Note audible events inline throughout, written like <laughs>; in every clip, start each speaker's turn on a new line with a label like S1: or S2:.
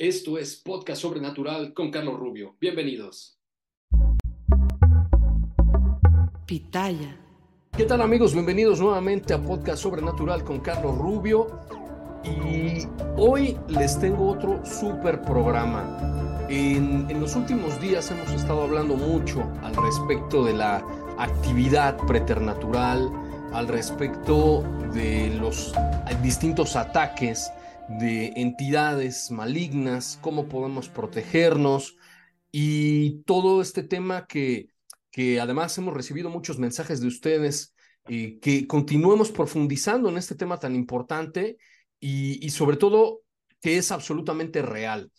S1: Esto es Podcast Sobrenatural con Carlos Rubio. Bienvenidos.
S2: Pitaya.
S1: ¿Qué tal amigos? Bienvenidos nuevamente a Podcast Sobrenatural con Carlos Rubio. Y hoy les tengo otro super programa. En, en los últimos días hemos estado hablando mucho al respecto de la actividad preternatural, al respecto de los distintos ataques de entidades malignas, cómo podemos protegernos y todo este tema que, que además hemos recibido muchos mensajes de ustedes, eh, que continuemos profundizando en este tema tan importante y, y sobre todo que es absolutamente real.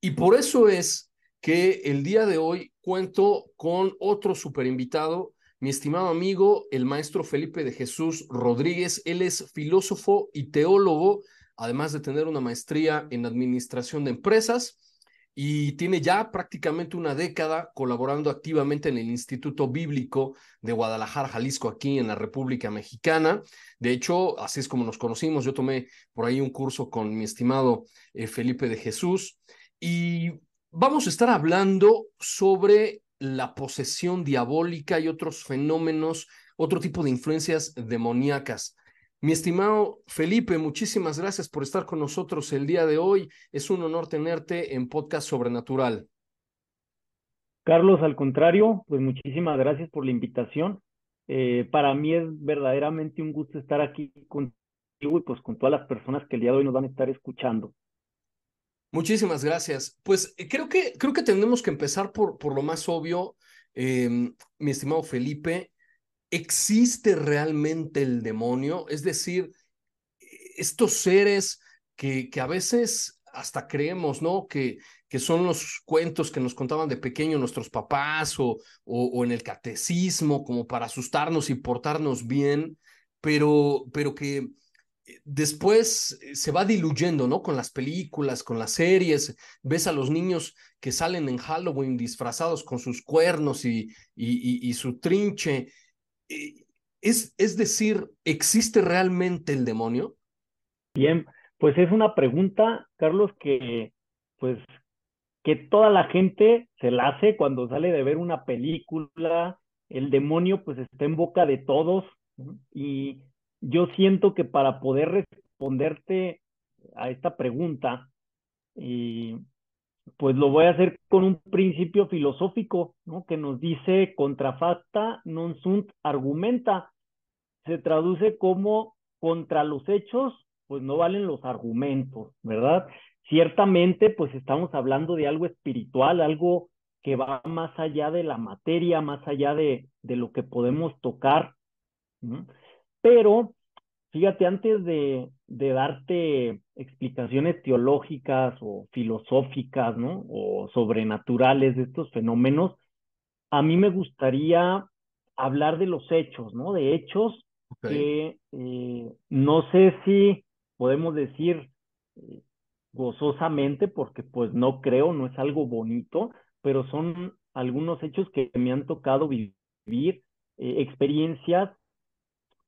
S1: Y por eso es que el día de hoy cuento con otro super invitado mi estimado amigo, el maestro Felipe de Jesús Rodríguez. Él es filósofo y teólogo, además de tener una maestría en administración de empresas y tiene ya prácticamente una década colaborando activamente en el Instituto Bíblico de Guadalajara, Jalisco, aquí en la República Mexicana. De hecho, así es como nos conocimos. Yo tomé por ahí un curso con mi estimado eh, Felipe de Jesús y vamos a estar hablando sobre la posesión diabólica y otros fenómenos, otro tipo de influencias demoníacas. Mi estimado Felipe, muchísimas gracias por estar con nosotros el día de hoy. Es un honor tenerte en Podcast Sobrenatural.
S3: Carlos, al contrario, pues muchísimas gracias por la invitación. Eh, para mí es verdaderamente un gusto estar aquí contigo y pues con todas las personas que el día de hoy nos van a estar escuchando.
S1: Muchísimas gracias. Pues eh, creo que, creo que tenemos que empezar por, por lo más obvio, eh, mi estimado Felipe. ¿Existe realmente el demonio? Es decir, estos seres que, que a veces hasta creemos, ¿no? Que, que son los cuentos que nos contaban de pequeño nuestros papás o, o, en el catecismo, como para asustarnos y portarnos bien, pero, pero que después se va diluyendo, ¿no? Con las películas, con las series, ves a los niños que salen en Halloween disfrazados con sus cuernos y, y, su trinche. Es, es decir, ¿existe realmente el demonio?
S3: Bien, pues es una pregunta, Carlos, que pues que toda la gente se la hace cuando sale de ver una película, el demonio pues está en boca de todos y yo siento que para poder responderte a esta pregunta, pues lo voy a hacer con un principio filosófico, ¿no? Que nos dice contrafacta non sunt argumenta. Se traduce como contra los hechos, pues no valen los argumentos, ¿verdad? Ciertamente, pues estamos hablando de algo espiritual, algo que va más allá de la materia, más allá de, de lo que podemos tocar. ¿no? Pero, fíjate, antes de, de darte explicaciones teológicas o filosóficas, ¿no? O sobrenaturales de estos fenómenos, a mí me gustaría hablar de los hechos, ¿no? De hechos okay. que eh, no sé si podemos decir eh, gozosamente, porque pues no creo, no es algo bonito, pero son algunos hechos que me han tocado vivir, eh, experiencias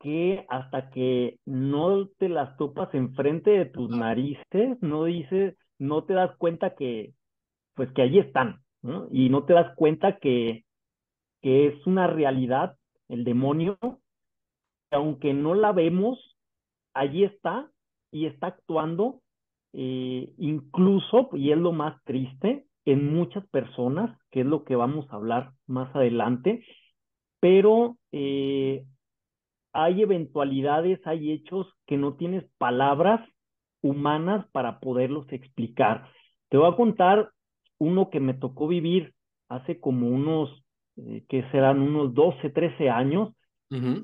S3: que hasta que no te las topas enfrente de tus narices, no dices, no te das cuenta que, pues que allí están, ¿no? Y no te das cuenta que, que es una realidad, el demonio, aunque no la vemos, allí está y está actuando eh, incluso, y es lo más triste, en muchas personas, que es lo que vamos a hablar más adelante, pero eh, hay eventualidades, hay hechos que no tienes palabras humanas para poderlos explicar. Te voy a contar uno que me tocó vivir hace como unos, eh, que serán unos 12, 13 años.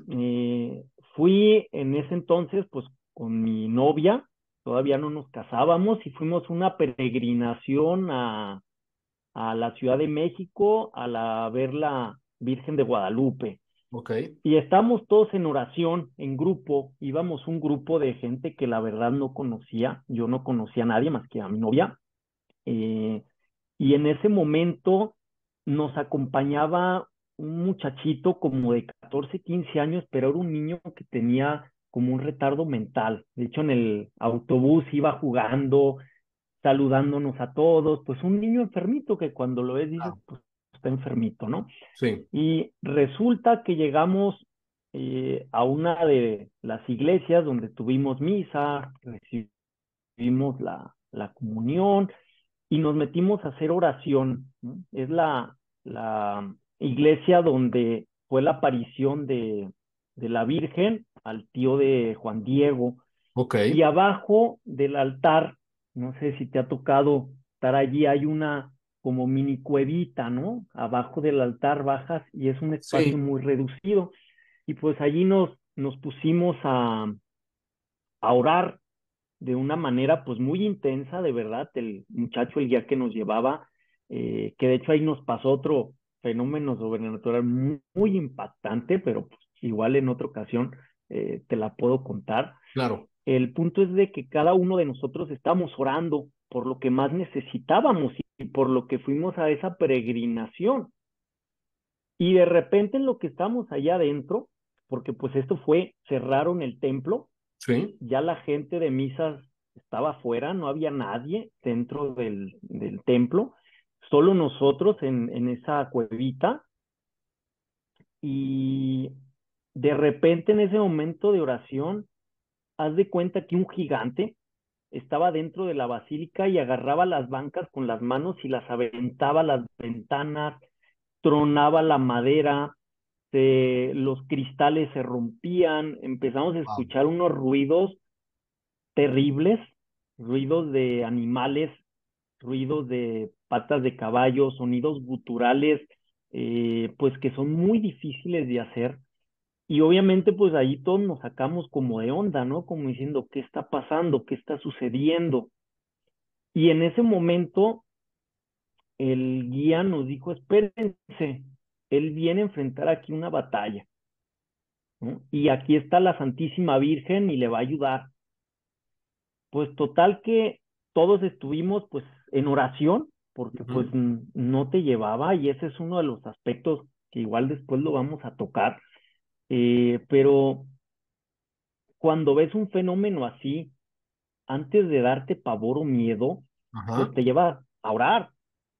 S3: eh, fui en ese entonces, pues, con mi novia, todavía no nos casábamos y fuimos una peregrinación a, a la Ciudad de México a la, ver la Virgen de Guadalupe.
S1: Okay.
S3: Y estamos todos en oración, en grupo, íbamos un grupo de gente que la verdad no conocía, yo no conocía a nadie más que a mi novia. Eh, y en ese momento nos acompañaba un muchachito como de 14, 15 años, pero era un niño que tenía como un retardo mental. De hecho, en el autobús iba jugando, saludándonos a todos, pues un niño enfermito que cuando lo ves dices, pues está enfermito, ¿no?
S1: Sí.
S3: Y resulta que llegamos eh, a una de las iglesias donde tuvimos misa, recibimos la, la comunión y nos metimos a hacer oración. ¿no? Es la, la iglesia donde fue la aparición de, de la Virgen al tío de Juan Diego.
S1: Ok.
S3: Y abajo del altar, no sé si te ha tocado estar allí, hay una como mini cuevita, ¿no? Abajo del altar bajas y es un espacio
S1: Sí.
S3: muy reducido. Y pues allí nos, nos pusimos a, a orar de una manera pues muy intensa, de verdad, el muchacho, el guía que nos llevaba, eh, que de hecho ahí nos pasó otro fenómeno sobrenatural muy, muy impactante, pero pues, igual en otra ocasión eh, te la puedo contar.
S1: Claro.
S3: El punto es de que cada uno de nosotros estamos orando por lo que más necesitábamos y por lo que fuimos a esa peregrinación. Y de repente en lo que estamos allá adentro, porque pues esto fue, cerraron el templo,
S1: Sí.
S3: ya la gente de misas estaba afuera, no había nadie dentro del, del templo, solo nosotros en, en esa cuevita. Y de repente en ese momento de oración, haz de cuenta que un gigante estaba dentro de la basílica y agarraba las bancas con las manos y las aventaba las ventanas, tronaba la madera, se- los cristales se rompían, empezamos a escuchar unos ruidos terribles, ruidos de animales, ruidos de patas de caballo, sonidos guturales, eh, pues que son muy difíciles de hacer. Y obviamente pues ahí todos nos sacamos como de onda, ¿no? Como diciendo, ¿qué está pasando? ¿Qué está sucediendo? Y en ese momento el guía nos dijo, espérense, él viene a enfrentar aquí una batalla, ¿no? Y aquí está la Santísima Virgen y le va a ayudar. Pues total que todos estuvimos pues en oración, porque pues no te llevaba y ese es uno de los aspectos que igual después lo vamos a tocar. Eh, pero cuando ves un fenómeno así, antes de darte pavor o miedo, pues te lleva a orar,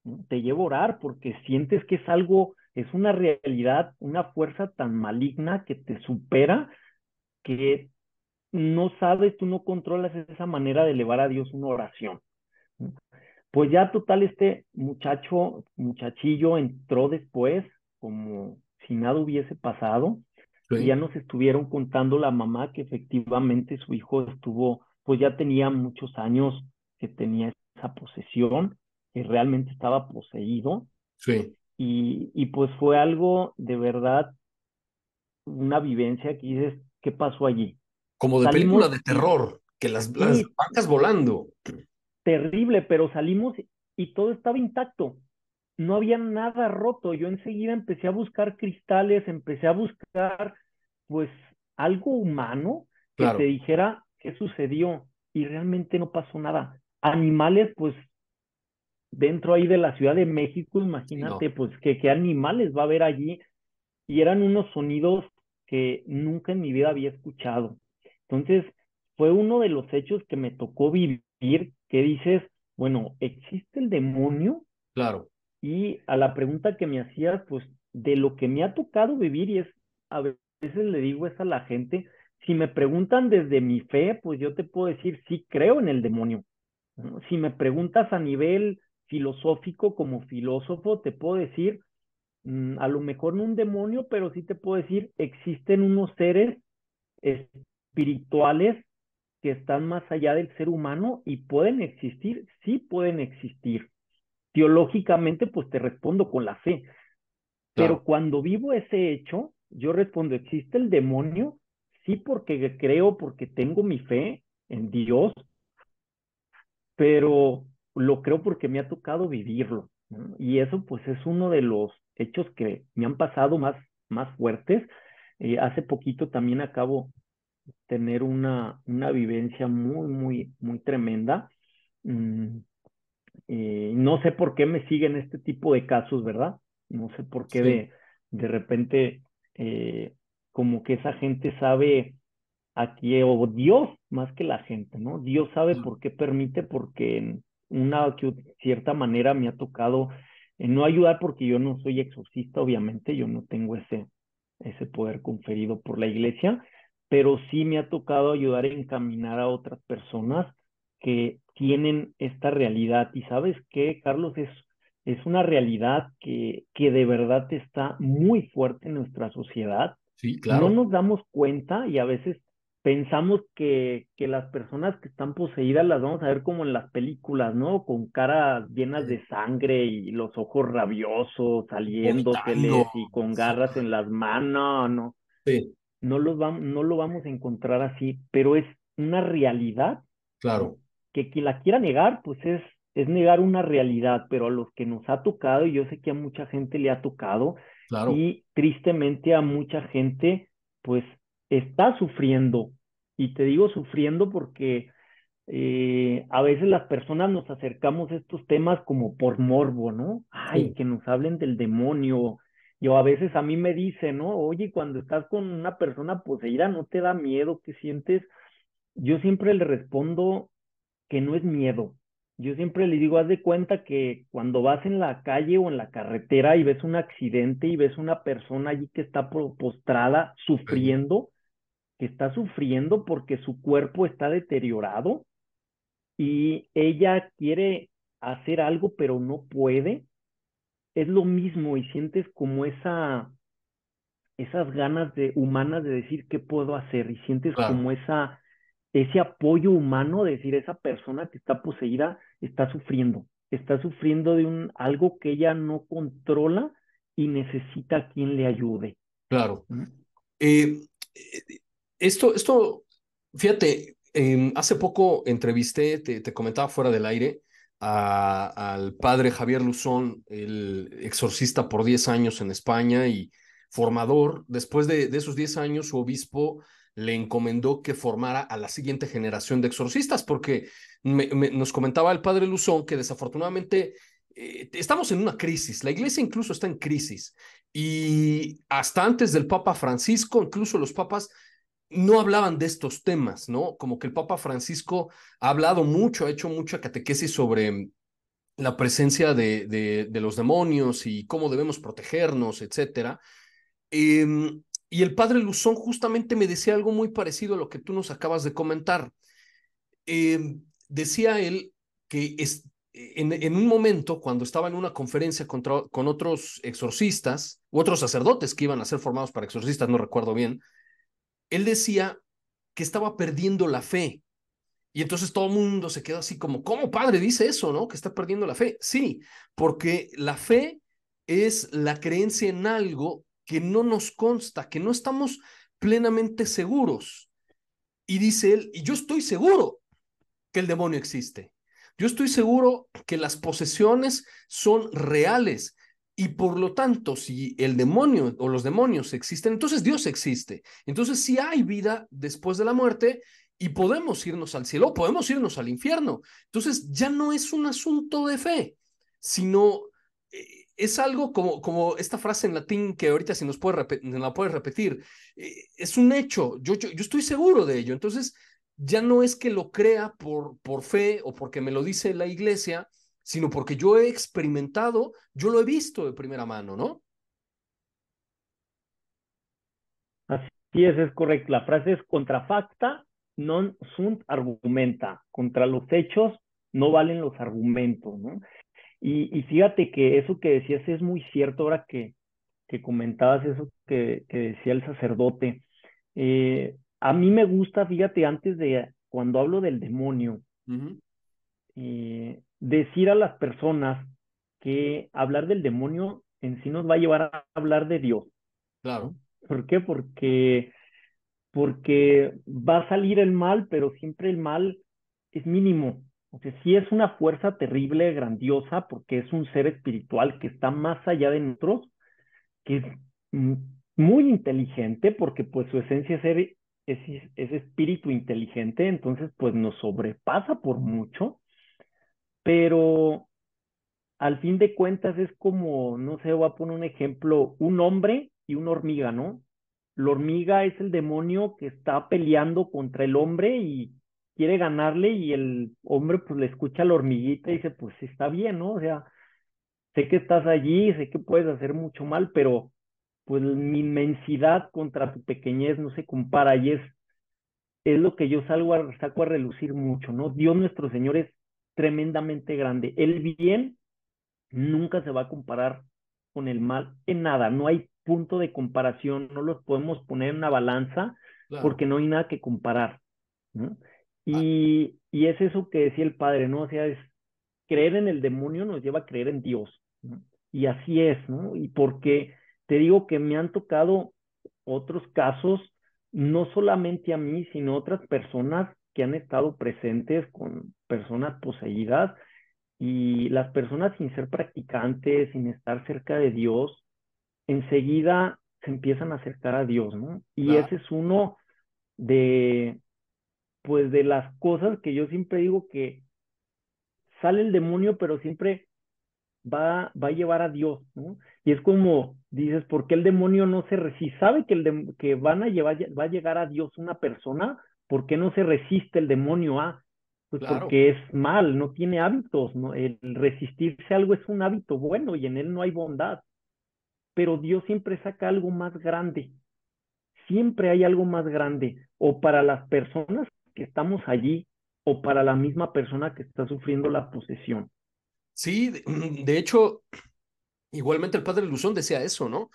S3: ¿no? Te lleva a orar porque sientes que es algo, es una realidad, una fuerza tan maligna que te supera que no sabes, tú no controlas esa manera de elevar a Dios una oración. Pues ya total, este muchacho, muchachillo entró después como si nada hubiese pasado y ya nos estuvieron contando la mamá que efectivamente su hijo estuvo, pues ya tenía muchos años que tenía esa posesión, que realmente estaba poseído
S1: Sí.
S3: y, y pues fue algo de verdad, una vivencia que dices, ¿qué pasó allí?
S1: Como de
S3: Salimos
S1: película de terror, que las, las vacas volando.
S3: terrible, pero salimos y todo estaba intacto. No había nada roto. Yo enseguida empecé a buscar cristales, empecé a buscar pues algo humano que
S1: Claro.
S3: te dijera qué sucedió y realmente no pasó nada. Animales pues dentro ahí de la Ciudad de México, imagínate pues que qué animales va a haber allí y eran unos sonidos que nunca en mi vida había escuchado. Entonces, fue uno de los hechos que me tocó vivir, que dices, bueno, ¿existe el demonio?
S1: Claro.
S3: Y a la pregunta que me hacías, pues de lo que me ha tocado vivir, y es, a veces le digo es a la gente, si me preguntan desde mi fe, pues yo te puedo decir, sí creo en el demonio, Si me preguntas a nivel filosófico como filósofo, te puedo decir, mm, a lo mejor no un demonio, pero sí te puedo decir, existen unos seres espirituales que están más allá del ser humano y pueden existir, sí pueden existir. Teológicamente, pues te respondo con la fe. Pero cuando vivo ese hecho, yo respondo, ¿existe el demonio? Sí, porque creo, porque tengo mi fe en Dios, pero lo creo porque me ha tocado vivirlo. Y eso pues es uno de los hechos que me han pasado más, más fuertes. Eh, hace poquito también acabo de tener una, una vivencia muy, muy, muy tremenda. Mm, eh, no sé por qué me siguen este tipo de casos, ¿verdad? No sé por qué de, de repente eh, como que esa gente sabe aquí, o Dios más que la gente, ¿no? Dios sabe por qué permite, porque en una cierta manera me ha tocado eh, no ayudar porque yo no soy exorcista, obviamente, yo no tengo ese, ese poder conferido por la iglesia, pero sí me ha tocado ayudar a encaminar a otras personas que tienen esta realidad. Y sabes qué, Carlos, es, es una realidad que, que de verdad está muy fuerte en nuestra sociedad.
S1: Sí, claro.
S3: No nos damos cuenta y a veces pensamos que, que las personas que están poseídas las vamos a ver como en las películas, ¿no? Con caras llenas de sangre y los ojos rabiosos, saliéndoseles y con garras en las manos, no.
S1: Sí.
S3: No, los vamos, no lo vamos a encontrar así, pero es una realidad.
S1: Claro.
S3: Que quien la quiera negar, pues es, es negar una realidad, pero a los que nos ha tocado, y yo sé que a mucha gente le ha tocado,
S1: claro.
S3: y tristemente a mucha gente, pues está sufriendo. Y te digo sufriendo porque eh, a veces las personas nos acercamos a estos temas como por morbo, ¿no? Ay,
S1: Sí.
S3: que nos hablen del demonio. Yo a veces a mí me dicen, ¿no? Oye, cuando estás con una persona poseída, ¿no te da miedo? ¿Qué sientes? Yo siempre le respondo que no es miedo. Yo siempre le digo, haz de cuenta que cuando vas en la calle o en la carretera y ves un accidente y ves una persona allí que está postrada sufriendo, que está sufriendo porque su cuerpo está deteriorado y ella quiere hacer algo pero no puede, es lo mismo y sientes como esa, esas ganas de, humanas de decir qué puedo hacer y sientes
S1: Claro.
S3: como esa, ese apoyo humano de decir esa persona que está poseída está sufriendo, está sufriendo de un, algo que ella no controla y necesita a quien le ayude.
S1: Claro. Eh, eh, esto, esto, fíjate, em, hace poco entrevisté, te, te comentaba fuera del aire, a- al padre Javier Luzón, el exorcista por 10 años en España y formador. Después de, de esos 10 años, su obispo le encomendó que formara a la siguiente generación de exorcistas, porque nos comentaba el padre Luzón que desafortunadamente eh, estamos en una crisis, la iglesia incluso está en crisis. Y hasta antes del Papa Francisco, incluso los papas no hablaban de estos temas, ¿no? Como que el Papa Francisco ha hablado mucho, ha hecho mucha catequesis sobre la presencia de, de, de los demonios y cómo debemos protegernos, etcétera. Em, y el padre Luzón justamente me decía algo muy parecido a lo que tú nos acabas de comentar. Em, decía él que es, en, un momento, cuando estaba en una conferencia contra, con otros exorcistas, u otros sacerdotes que iban a ser formados para exorcistas, no recuerdo bien, él decía que estaba perdiendo la fe. Y entonces todo el mundo se quedó así como, ¿cómo padre dice eso, no? Que está perdiendo la fe. Sí, porque la fe es la creencia en algo que no nos consta, que no estamos plenamente seguros. Y dice él, y yo estoy seguro que el demonio existe. Yo estoy seguro que las posesiones son reales y por lo tanto, si el demonio o los demonios existen, entonces Dios existe. Entonces sí hay vida después de la muerte y podemos irnos al cielo, podemos irnos al infierno. Entonces ya no es un asunto de fe, sino eh, es algo como, como esta frase en latín que ahorita si nos puede la puedes repetir, eh, es un hecho, yo, yo, estoy seguro de ello. Entonces ya no es que lo crea por, por fe o porque me lo dice la iglesia, sino porque yo he experimentado, yo lo he visto de primera mano, ¿no?
S3: Así es, es correcto. La frase es contrafacta non sunt argumenta. Contra los hechos no valen los argumentos, ¿no? Y, y fíjate que eso que decías es muy cierto ahora que, que comentabas eso que, que decía el sacerdote. Eh, a mí me gusta, fíjate, antes de, cuando hablo del demonio, eh, decir a las personas que hablar del demonio en sí nos va a llevar a hablar de Dios.
S1: Claro.
S3: ¿Por qué? Porque, porque va a salir el mal, pero siempre el mal es mínimo. O sea, sí es una fuerza terrible, grandiosa, porque es un ser espiritual que está más allá de nosotros, que es muy inteligente, porque pues su esencia es, ser, es, es espíritu inteligente, entonces pues nos sobrepasa por mucho, pero al fin de cuentas es como, no sé, voy a poner un ejemplo, un hombre y una hormiga, ¿no? La hormiga es el demonio que está peleando contra el hombre y quiere ganarle y el hombre pues le escucha a la hormiguita y dice, pues está bien, ¿no? O sea, sé que estás allí, sé que puedes hacer mucho mal, pero pues mi inmensidad contra tu pequeñez no se compara y es, es lo que yo salgo a, saco a relucir mucho, ¿no? Dios nuestro Señor es tremendamente grande. El bien nunca se va a comparar con el mal en nada, no hay punto de comparación, no los podemos poner en una balanza porque no hay nada que comparar. ¿no? Y, y, es eso que decía el padre, ¿no? O sea, es creer en el demonio nos lleva a creer en Dios. ¿no? Y así es, ¿no? Y porque te digo que me han tocado otros casos, no solamente a mí, sino otras personas que han estado presentes con personas poseídas y las personas sin ser practicantes, sin estar cerca de Dios, enseguida se empiezan a acercar a Dios, ¿no? Y ese es uno de, pues de las cosas que yo siempre digo que sale el demonio, pero siempre va, va a llevar a Dios, ¿no? Y es como dices, ¿por qué el demonio no se resiste? Sabe que, el que van a llevar, va a llegar a Dios una persona, ¿por qué no se resiste el demonio a? Pues porque es mal, no tiene hábitos, ¿no? El resistirse a algo es un hábito bueno y en él no hay bondad. Pero Dios siempre saca algo más grande. Siempre hay algo más grande. O para las personas que estamos allí, o para la misma persona que está sufriendo la posesión.
S1: Sí, de, mm, hecho, igualmente el padre Luzón decía eso, ¿no?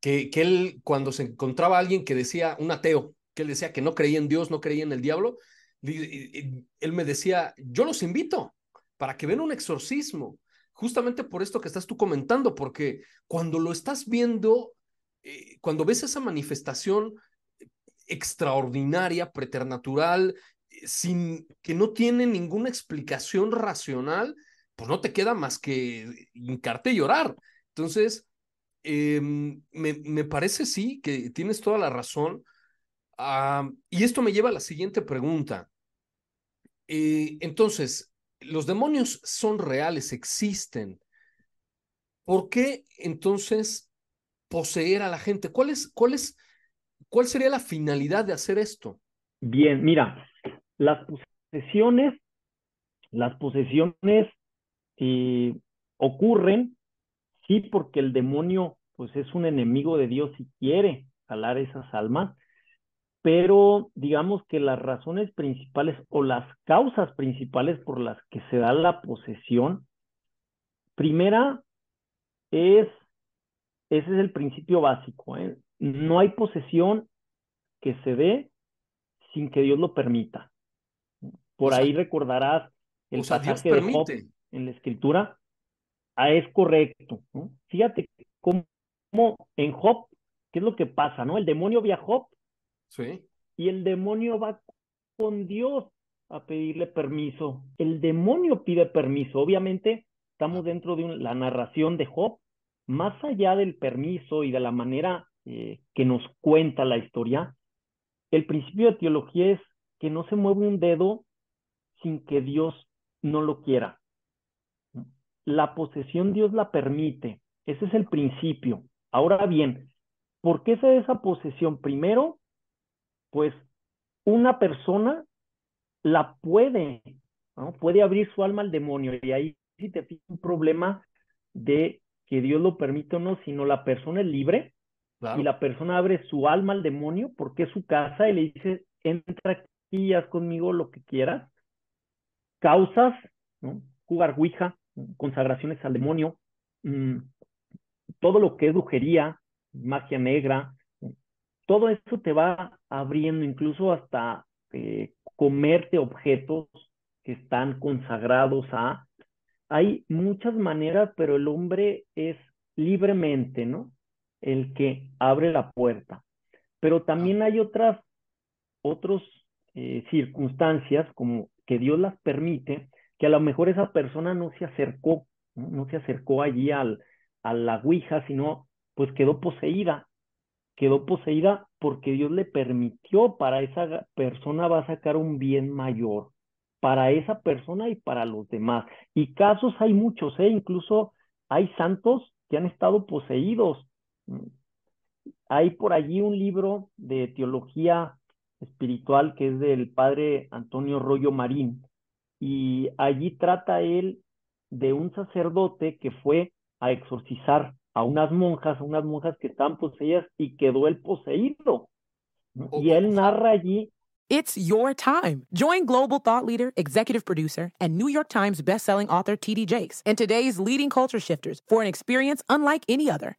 S1: Que, que él, cuando se encontraba alguien que decía, un ateo, que él decía que no creía en Dios, no creía en el diablo, él me decía, yo los invito para que vean un exorcismo, justamente por esto que estás tú comentando, porque cuando lo estás viendo, eh, cuando ves esa manifestación extraordinaria, preternatural, eh, sin que no tiene ninguna explicación racional, pues no te queda más que hincarte y llorar. Entonces, em, me, me, parece sí que tienes toda la razón y esto me lleva a la siguiente pregunta. Eh, entonces, los demonios son reales, existen. ¿Por qué entonces poseer a la gente? ¿Cuál, es, cuál, es, cuál sería la finalidad de hacer esto?
S3: Bien, mira, las posesiones, las posesiones eh, ocurren, sí, porque el demonio pues es un enemigo de Dios y quiere jalar esas almas, pero digamos que las razones principales o las causas principales por las que se da la posesión, primera es, ese es el principio básico, ¿eh? No hay posesión que se dé sin que Dios lo permita. Por ahí recordarás el pasaje de Job en la escritura. Ah, es correcto. Fíjate cómo, en Job, ¿qué es lo que pasa? ¿no? El demonio ve a Job
S1: Sí.
S3: Y el demonio va con Dios a pedirle permiso. El demonio pide permiso. Obviamente estamos dentro de la narración de Job. Más allá del permiso y de la manera eh, que nos cuenta la historia, el principio de teología es que no se mueve un dedo sin que Dios no lo quiera. La posesión Dios la permite. Ese es el principio. Ahora bien, ¿por qué se da esa posesión? Primero, pues una persona la puede, ¿no? Puede abrir su alma al demonio y ahí sí te fijas un problema de que Dios lo permite o no, sino la persona es libre y la persona abre su alma al demonio porque es su casa y le dice, entra aquí haz conmigo lo que quieras. Causas ¿no? Jugar Ouija, consagraciones al demonio, mm, todo lo que es brujería, magia negra, todo eso te va abriendo incluso hasta eh, comerte objetos que están consagrados a... Hay muchas maneras, pero el hombre es libremente, ¿no? El que abre la puerta. Pero también hay otras, otras eh, circunstancias como que Dios las permite, que a lo mejor esa persona no se acercó, no, se acercó allí al, a la Ouija, sino pues quedó poseída quedó poseída porque Dios le permitió, para esa persona va a sacar un bien mayor, para esa persona y para los demás. Y casos hay muchos, ¿eh? incluso hay santos que han estado poseídos. Hay por allí un libro de teología espiritual que es del padre Antonio Rollo Marín, y allí trata él de un sacerdote que fue a exorcizar a unas monjas, a unas monjas que estaban poseídas y quedó el poseído. Y él narra allí
S4: It's your time. Join global thought leader, executive producer, and New York Times bestselling author TD Jakes and today's leading culture shifters for an experience unlike any other.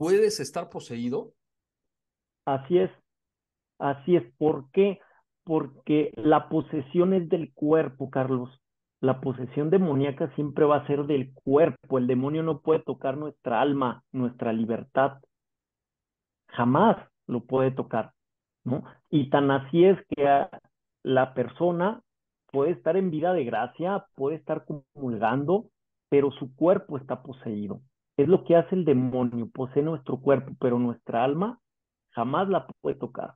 S1: puedes estar poseído.
S3: Así es, así es. ¿Por qué? Porque la posesión es del cuerpo, Carlos la posesión demoníaca siempre va a ser del cuerpo. El demonio no puede tocar nuestra alma, nuestra libertad. Jamás lo puede tocar, ¿no? Y tan así es que la persona puede estar en vida de gracia, puede estar comulgando, pero su cuerpo está poseído. Es lo que hace el demonio, posee nuestro cuerpo, pero nuestra alma jamás la puede tocar.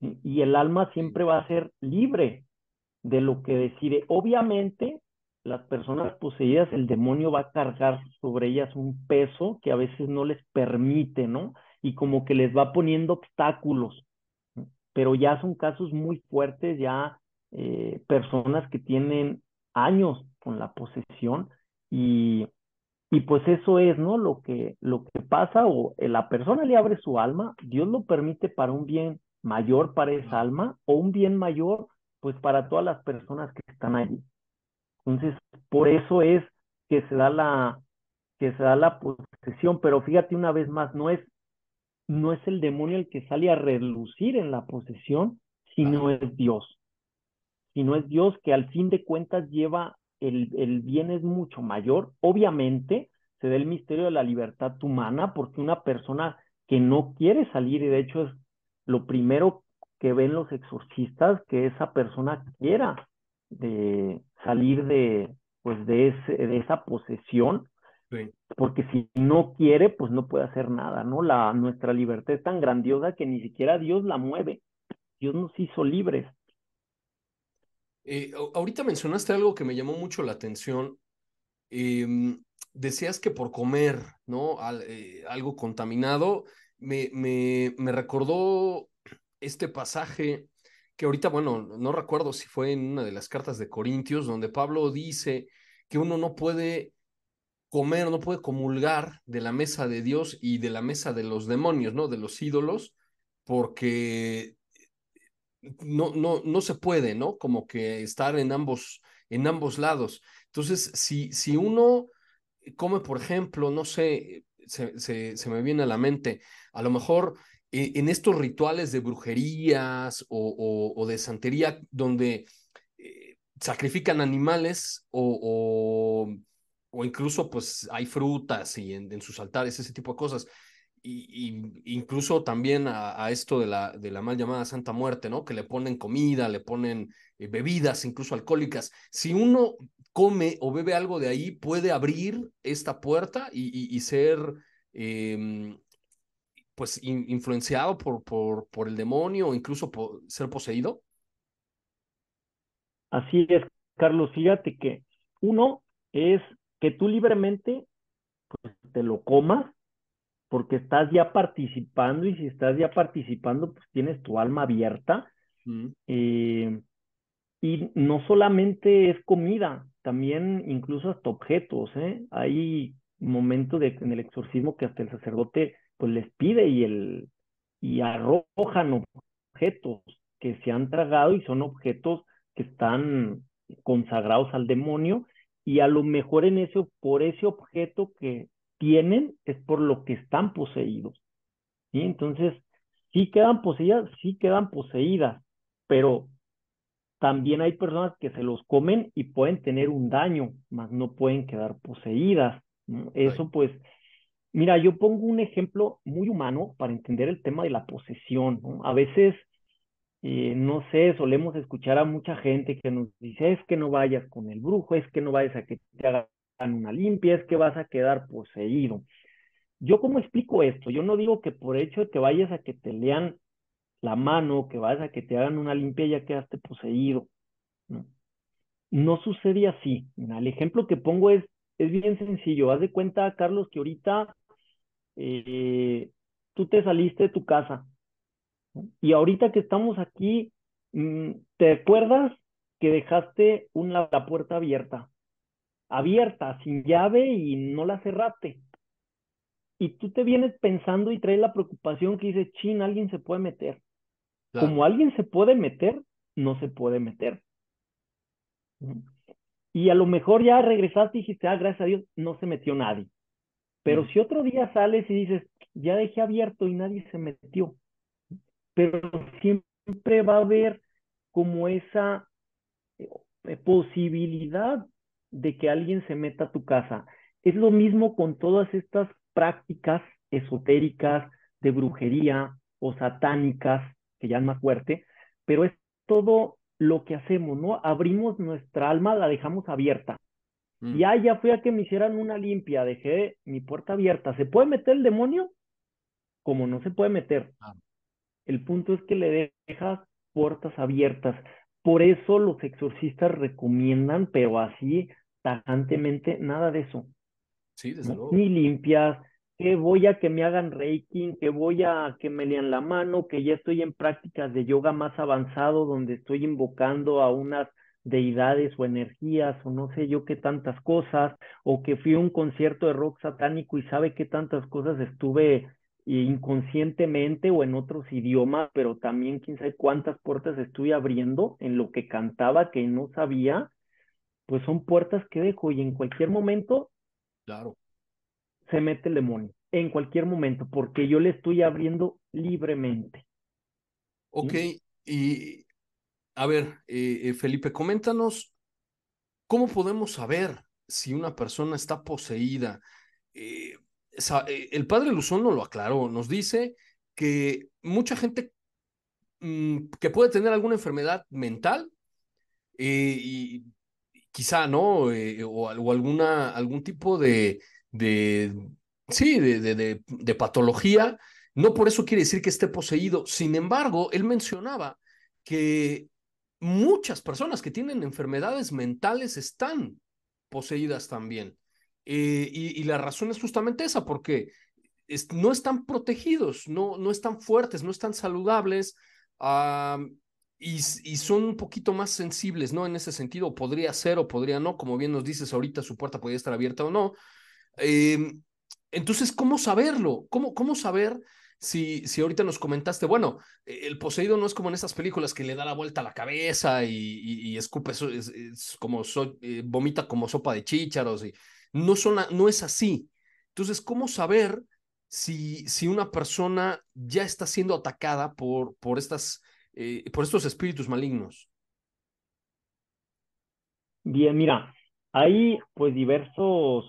S3: Y el alma siempre va a ser libre, de lo que decide. Obviamente, las personas poseídas, el demonio va a cargar sobre ellas un peso que a veces no les permite, ¿no? Y como que les va poniendo obstáculos. Pero ya son casos muy fuertes, ya eh, personas que tienen años con la posesión y, y pues eso es, ¿no? Lo que, lo que pasa o eh, la persona le abre su alma, Dios lo permite para un bien mayor para esa alma o un bien mayor pues para todas las personas que están allí. Entonces, por eso es que se da la que se da la posesión, pero fíjate una vez más, no es no es el demonio el que sale a relucir en la posesión, sino es Dios. Sino es Dios que al fin de cuentas lleva el, el bien es mucho mayor. Obviamente se da el misterio de la libertad humana porque una persona que no quiere salir, y de hecho es lo primero que ven los exorcistas que esa persona quiera de salir de pues de, ese, de esa posesión porque si no quiere pues no puede hacer nada no la nuestra libertad es tan grandiosa que ni siquiera Dios la mueve. Dios nos hizo libres
S1: eh, ahorita mencionaste algo que me llamó mucho la atención em, decías que por comer no eh, algo contaminado me, me, me recordó este pasaje que ahorita, bueno, no recuerdo si fue en una de las cartas de Corintios, donde Pablo dice que uno no puede comer, no puede comulgar de la mesa de Dios y de la mesa de los demonios, ¿no? De los ídolos, porque no, no, no se puede, ¿no? Como que estar en ambos, en ambos lados. Entonces, si, si uno come, por ejemplo, no sé, se, se, me viene a la mente, a lo mejor eh, en estos rituales de brujerías o, de santería donde eh, sacrifican animales o, o, incluso pues hay frutas y en, sus altares, ese tipo de cosas. Y, incluso también a, esto de la, de la mal llamada Santa Muerte, ¿no? Que le ponen comida, le ponen eh, bebidas, incluso alcohólicas. Si uno come o bebe algo de ahí, puede abrir esta puerta y, ser em, pues influenciado por, por, por el demonio o incluso ser poseído?
S3: Así es, Carlos, fíjate que uno es que tú libremente pues, te lo comas porque estás ya participando y si estás ya participando, pues tienes tu alma abierta. Eh, y no solamente es comida, también incluso hasta objetos, ¿eh? Hay momentos de, en el exorcismo que hasta el sacerdote pues les pide y, el, y arrojan objetos que se han tragado y son objetos que están consagrados al demonio y a lo mejor en ese, por ese objeto que tienen es por lo que están poseídos. ¿sí? Entonces, sí quedan poseídas, sí quedan poseídas, pero también hay personas que se los comen y pueden tener un daño, mas no pueden quedar poseídas. Eso pues, mira, yo pongo un ejemplo muy humano para entender el tema de la posesión. A veces, eh, no sé, solemos escuchar a mucha gente que nos dice, es que no vayas con el brujo, es que no vayas a que te hagan una limpia, es que vas a quedar poseído. Yo cómo explico esto? Yo no digo que por hecho de que vayas a que te lean la mano, que vayas a que te hagan una limpia ya quedaste poseído. No, no sucede así. el ejemplo que pongo es, es bien sencillo. Haz de cuenta, Carlos, que ahorita eh, tú te saliste de tu casa. Y ahorita que estamos aquí, mm, ¿te acuerdas que dejaste una, la puerta abierta? Abierta, sin llave y no la cerraste. Y tú te vienes pensando y traes la preocupación que dices, chin, alguien se puede meter. Como alguien se puede meter, no se puede meter. Y a lo mejor ya regresaste y dijiste, ah, gracias a Dios, no se metió nadie. Pero si otro día sales y dices, ya dejé abierto y nadie se metió, pero siempre va a haber como esa eh, posibilidad de que alguien se meta a tu casa. Es lo mismo con todas estas prácticas esotéricas de brujería o satánicas que ya es más fuerte, pero es todo lo que hacemos, ¿no? Abrimos nuestra alma, la dejamos abierta. Mm. Y ya fui a que me hicieran una limpia, dejé mi puerta abierta. ¿Se puede meter el demonio? Como no se puede meter. El punto es que le dejas puertas abiertas. Por eso los exorcistas recomiendan, pero así tajantemente, nada de eso.
S1: Sí, desde luego.
S3: Ni limpias, que voy a que me hagan reiki, que voy a que me lean la mano, que ya estoy en prácticas de yoga más avanzado donde estoy invocando a unas deidades o energías o no sé yo qué tantas cosas, o que fui a un concierto de rock satánico y sabe qué tantas cosas estuve inconscientemente o en otros idiomas, pero también quién sabe cuántas puertas estuve abriendo en lo que cantaba que no sabía, pues son puertas que dejo y en cualquier momento
S1: claro
S3: se mete el demonio en cualquier momento, porque yo le estoy abriendo libremente.
S1: Ok, y a ver, eh, eh, Felipe, coméntanos cómo podemos saber si una persona está poseída. Eh, el padre Luzón nos lo aclaró, nos dice que mucha gente mm, que puede tener alguna enfermedad mental y quizá, ¿no? o, alguna, algún tipo de, sí, de, patología, no por eso quiere decir que esté poseído. Sin embargo, él mencionaba que muchas personas que tienen enfermedades mentales están poseídas también. Eh, y, la razón es justamente esa, porque no están protegidos, no, no están fuertes, no están saludables y, son un poquito más sensibles, ¿no? En ese sentido, podría ser o podría no, como bien nos dices ahorita, su puerta podría estar abierta o no, Em, entonces, ¿cómo saberlo? ¿Cómo, cómo saber si, si ahorita nos comentaste, bueno, el poseído no es como en esas películas que le da la vuelta a la cabeza y, y, escupe, es, como eh, vomita como sopa de chícharos y no, son, no es así. Entonces, ¿cómo saber si, si una persona ya está siendo atacada por, por, estas, eh, por estos espíritus malignos?
S3: Bien, mira, hay pues diversos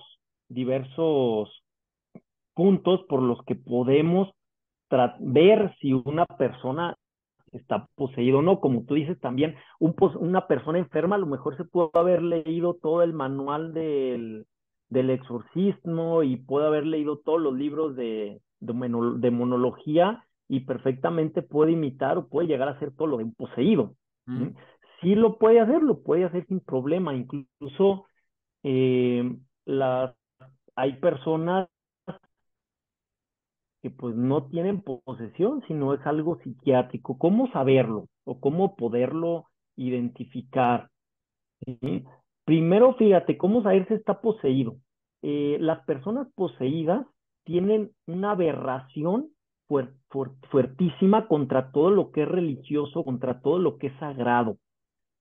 S3: diversos puntos por los que podemos ver si una persona está poseído o no. Como tú dices también, un una persona enferma a lo mejor se puede haber leído todo el manual del, del exorcismo y puede haber leído todos los libros de, de, monología y perfectamente puede imitar o puede llegar a ser todo lo de un poseído. sí lo puede hacer, lo puede hacer sin problema. Incluso eh, las, hay personas que pues no tienen posesión, sino es algo psiquiátrico. ¿Cómo saberlo o cómo poderlo identificar? Primero, fíjate, ¿cómo saber si está poseído? Eh, las personas poseídas tienen una aberración fuertísima contra todo lo que es religioso, contra todo lo que es sagrado.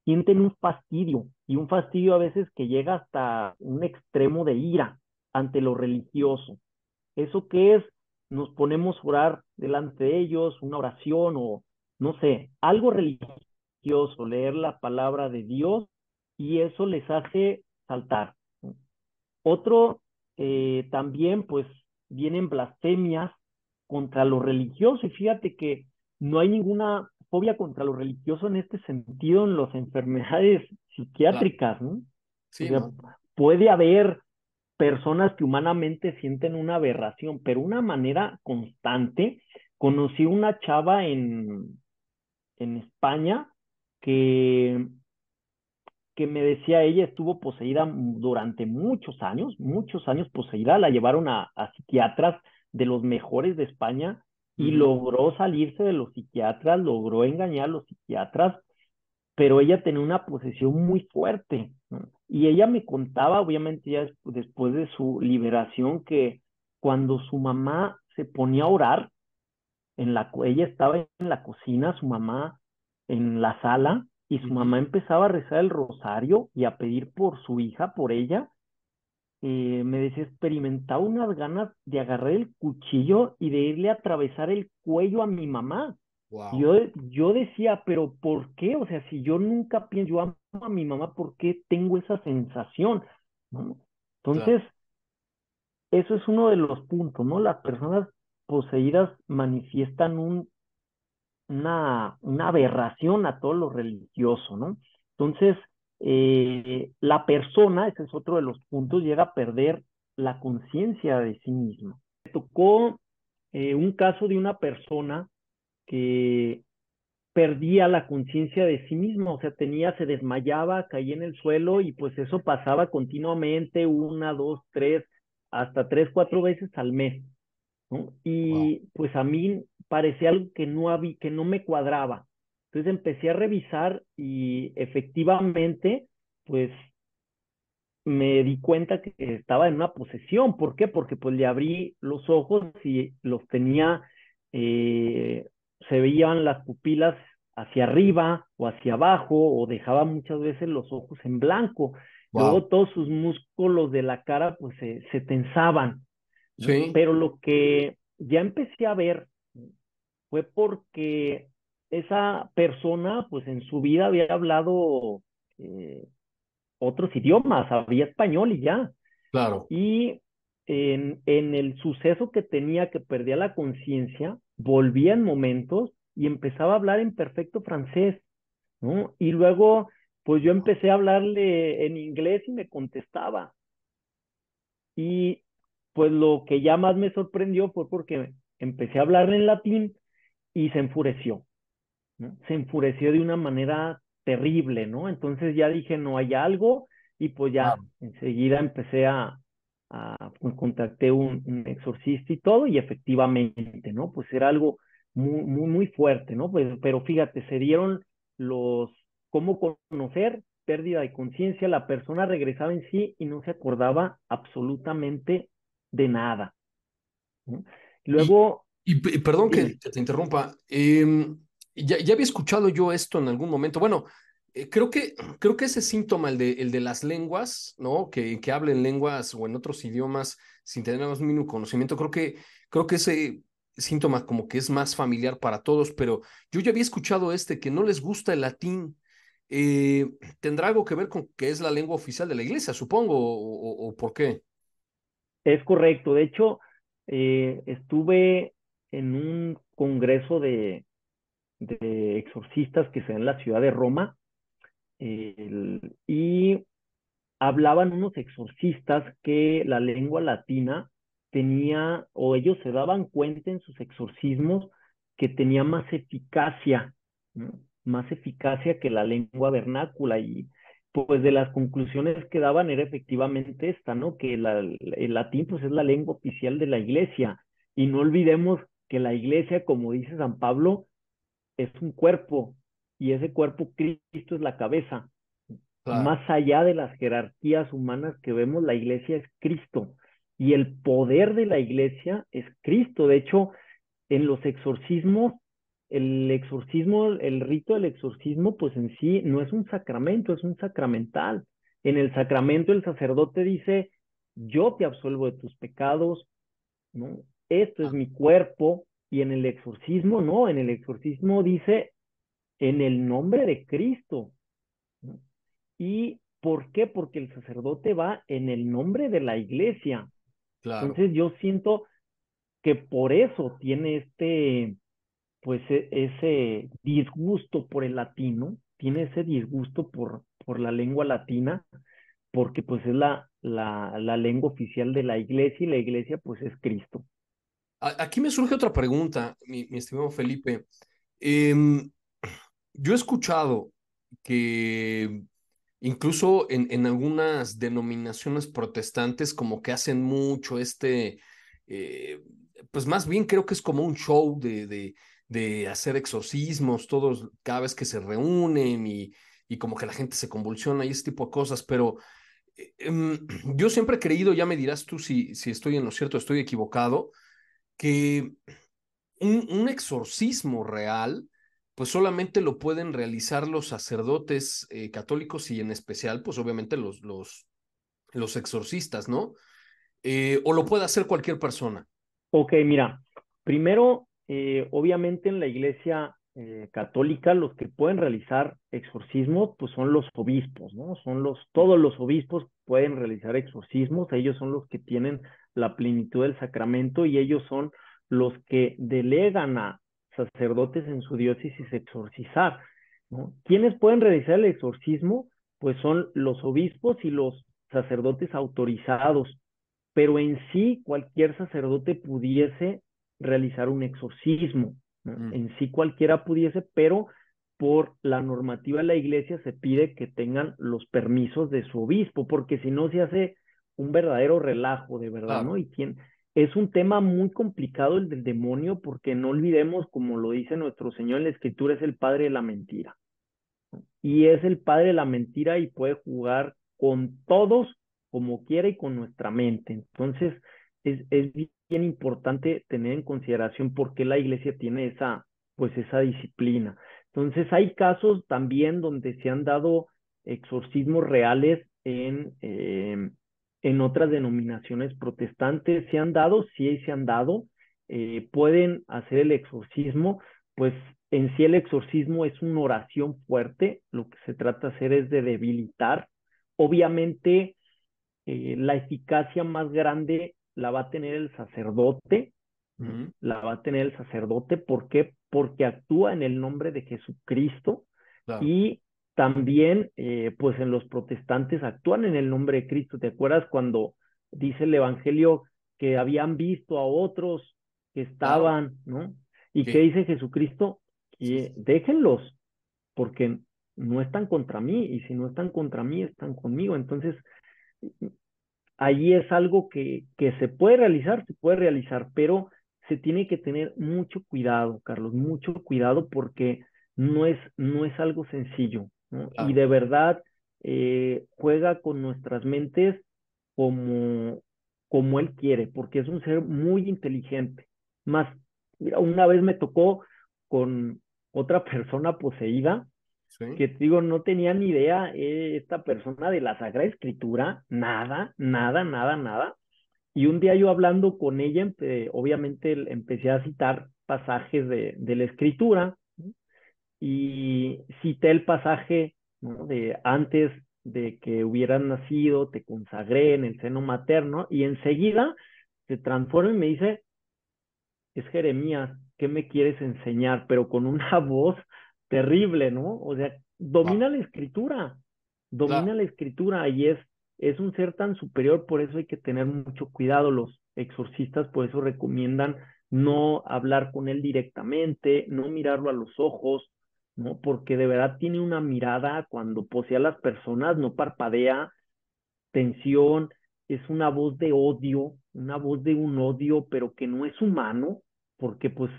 S3: Sienten un fastidio y un fastidio a veces que llega hasta un extremo de ira ante lo religioso. ¿Eso qué es? Nos ponemos a orar delante de ellos, una oración o no sé, algo religioso, leer la palabra de Dios y eso les hace saltar. Otro eh, también, pues, vienen blasfemias contra lo religioso y fíjate que no hay ninguna fobia contra lo religioso en este sentido en las enfermedades <laughs> psiquiátricas, ¿no?
S1: Sí,
S3: Puede haber personas que humanamente sienten una aberración, pero una manera constante. Conocí una chava en, en España que que me decía ella estuvo poseída durante muchos años, muchos años poseída, la llevaron a, psiquiatras de los mejores de España y logró salirse de los psiquiatras, logró engañar a los psiquiatras, pero ella tenía una posesión muy fuerte. Y ella me contaba, obviamente ya después de su liberación, que cuando su mamá se ponía a orar, en la, ella estaba en la cocina, su mamá en la sala, y su mamá empezaba a rezar el rosario y a pedir por su hija, por ella, eh, me decía, experimentaba unas ganas de agarrar el cuchillo y de irle a atravesar el cuello a mi mamá. Yo, yo decía, pero ¿por qué? O sea, si yo nunca pienso, yo amo a mi mamá, ¿por qué tengo esa sensación? Entonces, eso es uno de los puntos, ¿no? Las personas poseídas manifiestan un una, una aberración a todo lo religioso, ¿no? Entonces, eh, la persona, ese es otro de los puntos, llega a perder la conciencia de sí misma. Me tocó eh, un caso de una persona que perdía la conciencia de sí misma, o sea, tenía, se desmayaba, caía en el suelo y pues eso pasaba continuamente, una, dos, tres, hasta tres, cuatro veces al mes. ¿no? Y pues a mí parecía algo que no, había, que no me cuadraba. Entonces empecé a revisar y efectivamente, pues me di cuenta que estaba en una posesión. ¿Por qué? Porque pues le abrí los ojos y los tenía, eh, se veían las pupilas hacia arriba o hacia abajo o dejaba muchas veces los ojos en blanco. Luego todos sus músculos de la cara pues se, se tensaban. Sí. Pero lo que ya empecé a ver fue porque esa persona, pues en su vida había hablado eh, otros idiomas, había español y ya.
S1: Claro.
S3: Y en, en el suceso que tenía, que perdía la conciencia, volvía en momentos y empezaba a hablar en perfecto francés, ¿no? Y luego, pues yo empecé a hablarle en inglés y me contestaba. Y pues lo que ya más me sorprendió fue porque empecé a hablarle en latín y se enfureció, ¿no? Se enfureció de una manera terrible, ¿no? Entonces ya dije, no hay algo, y pues ya enseguida empecé a, a pues, contacté un, un, exorcista y todo, y efectivamente, ¿no? Pues era algo muy, muy, muy fuerte, ¿no? Pues, pero fíjate, se dieron los, cómo conocer, pérdida de conciencia, la persona regresaba en sí y no se acordaba absolutamente de nada. ¿no? Luego,
S1: y, perdón que, te interrumpa. Em, ya, había escuchado yo esto en algún momento. Bueno, eh, creo, que, creo que ese síntoma, el de, el de las lenguas, ¿no? Que, que hablen lenguas o en otros idiomas sin tener más mínimo conocimiento, creo que, creo que ese síntoma como que es más familiar para todos, pero yo ya había escuchado este, que no les gusta el latín. Eh, ¿Tendrá algo que ver con que es la lengua oficial de la iglesia, supongo, o, por qué?
S3: Es correcto. De hecho, eh, estuve en un congreso de, de exorcistas que se da en la ciudad de Roma y hablaban unos exorcistas que la lengua latina tenía, o ellos se daban cuenta en sus exorcismos que tenía más eficacia, más eficacia que la lengua vernácula y pues de las conclusiones que daban era efectivamente esta, ¿no? Que el latín pues es la lengua oficial de la iglesia y no olvidemos que la iglesia, como dice San Pablo, es un cuerpo y ese cuerpo Cristo es la cabeza. Más allá de las jerarquías humanas que vemos, la iglesia es Cristo y el poder de la iglesia es Cristo. De hecho, en los exorcismos el exorcismo, el rito del exorcismo, pues en sí no es un sacramento, es un sacramental. En el sacramento el sacerdote dice, yo te absuelvo de tus pecados, ¿no? Esto es mi cuerpo. Y en el exorcismo, no, en el exorcismo dice, en el nombre de Cristo. ¿Y por qué? Porque el sacerdote va en el nombre de la iglesia. Entonces yo siento que por eso tiene este, pues e, ese disgusto por el latino, tiene ese disgusto por, por la lengua latina, porque pues es la, la, la lengua oficial de la iglesia y la iglesia pues es Cristo.
S1: Aquí me surge otra pregunta, mi, estimado Felipe. Em, yo he escuchado que incluso en, en, algunas denominaciones protestantes como que hacen mucho este, eh, pues más bien creo que es como un show de, de, de hacer exorcismos, todos cada vez que se reúnen y, y como que la gente se convulsiona y ese tipo de cosas, pero em, yo siempre he creído, ya me dirás tú si, si estoy en lo cierto, estoy equivocado, que un, un exorcismo real, pues solamente lo pueden realizar los sacerdotes eh, católicos y en especial, pues obviamente los, los, los exorcistas, ¿no? Eh, o lo puede hacer cualquier persona.
S3: Ok, mira, primero eh, obviamente en la iglesia católica los que pueden realizar exorcismos pues son los obispos, ¿no? Son los, todos los obispos pueden realizar exorcismos, ellos son los que tienen la plenitud del sacramento y ellos son los que delegan a sacerdotes en su diócesis exorcizar, ¿no? ¿Quiénes pueden realizar el exorcismo? Pues son los obispos y los sacerdotes autorizados, pero en sí cualquier sacerdote pudiese realizar un exorcismo. Mm. En sí cualquiera pudiese, pero por la normativa de la iglesia se pide que tengan los permisos de su obispo, porque si no se hace un verdadero relajo, de verdad, ¿no? Y quién es un tema muy complicado el del demonio, porque no olvidemos, como lo dice nuestro Señor en la Escritura, es el padre de la mentira. Y es el padre de la mentira y puede jugar con todos como quiera y con nuestra mente. Entonces, es, es bien importante tener en consideración por qué la iglesia tiene esa, pues esa disciplina. Entonces hay casos también donde se han dado exorcismos reales en, em, en otras denominaciones protestantes. Se han dado, sí se han dado, eh, pueden hacer el exorcismo, pues en sí el exorcismo es una oración fuerte, lo que se trata de hacer es de debilitar. Obviamente, eh, la eficacia más grande la va a tener el sacerdote, la va a tener el sacerdote, ¿por qué? Porque actúa en el nombre de Jesucristo y también, eh, pues en los protestantes actúan en el nombre de Cristo. ¿Te acuerdas cuando dice el Evangelio que habían visto a otros que estaban, ¿no? ¿Y qué dice Jesucristo? Que déjenlos, porque no están contra mí, y si no están contra mí, están conmigo. Entonces, allí es algo que, que se puede realizar, se puede realizar, pero se tiene que tener mucho cuidado, Carlos, mucho cuidado porque no es, no es algo sencillo. Y de verdad eh, juega con nuestras mentes como, como él quiere, porque es un ser muy inteligente. Más, mira, una vez me tocó con otra <laughs> persona poseída que digo, no tenía ni idea eh, esta persona de la Sagrada Escritura, nada, nada, nada, nada. Y un día yo hablando con ella, obviamente empecé a citar pasajes de, de la Escritura y cité el pasaje de antes de que hubieran nacido, te consagré en el seno materno y enseguida se transforma y me dice, es Jeremías, ¿qué me quieres enseñar? Pero con una <laughs> voz terrible, ¿no? O sea, domina la escritura, domina la escritura y es, es un ser tan superior, por eso hay que tener mucho cuidado. Los exorcistas por eso recomiendan no hablar con él directamente, no mirarlo a los ojos, ¿no? Porque de verdad tiene una mirada cuando posee a las personas, no parpadea, tensión, es una voz de odio, una voz de un odio, pero que no es humano, porque pues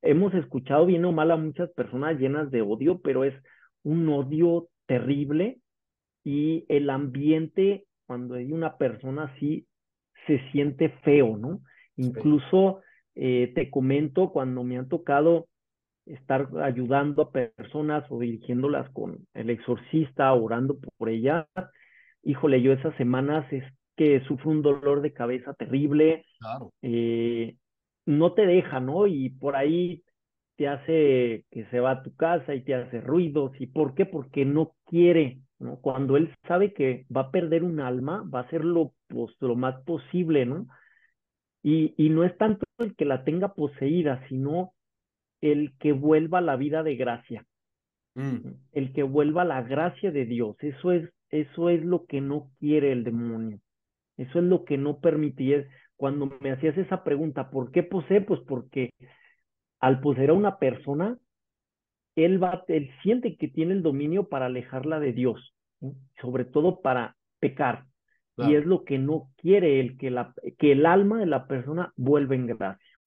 S3: hemos escuchado bien o mal a muchas personas llenas de odio, pero es un odio terrible y el ambiente cuando hay una persona así se siente feo, ¿no? Incluso eh, te comento cuando me han tocado estar ayudando a personas o dirigiéndolas con el exorcista, orando por ellas, híjole, yo esas semanas es que sufro un dolor de cabeza terrible,
S1: claro.
S3: Eh, no te deja, ¿no? Y por ahí te hace que se va a tu casa y te hace ruidos. ¿Y por qué? Porque no quiere, ¿no? Cuando él sabe que va a perder un alma, va a hacer lo, pues, lo más posible, ¿no? Y, y no es tanto el que la tenga poseída, sino el que vuelva la vida de gracia. Mm. El que vuelva la gracia de Dios. Eso es, eso es lo que no quiere el demonio. Eso es lo que no permite. cuando me hacías esa pregunta, ¿por qué posee? Pues porque al poseer a una persona, él va, él siente que tiene el dominio para alejarla de Dios, sobre todo para pecar. Y es lo que no quiere el que, la, que el alma de la persona vuelva en gracia.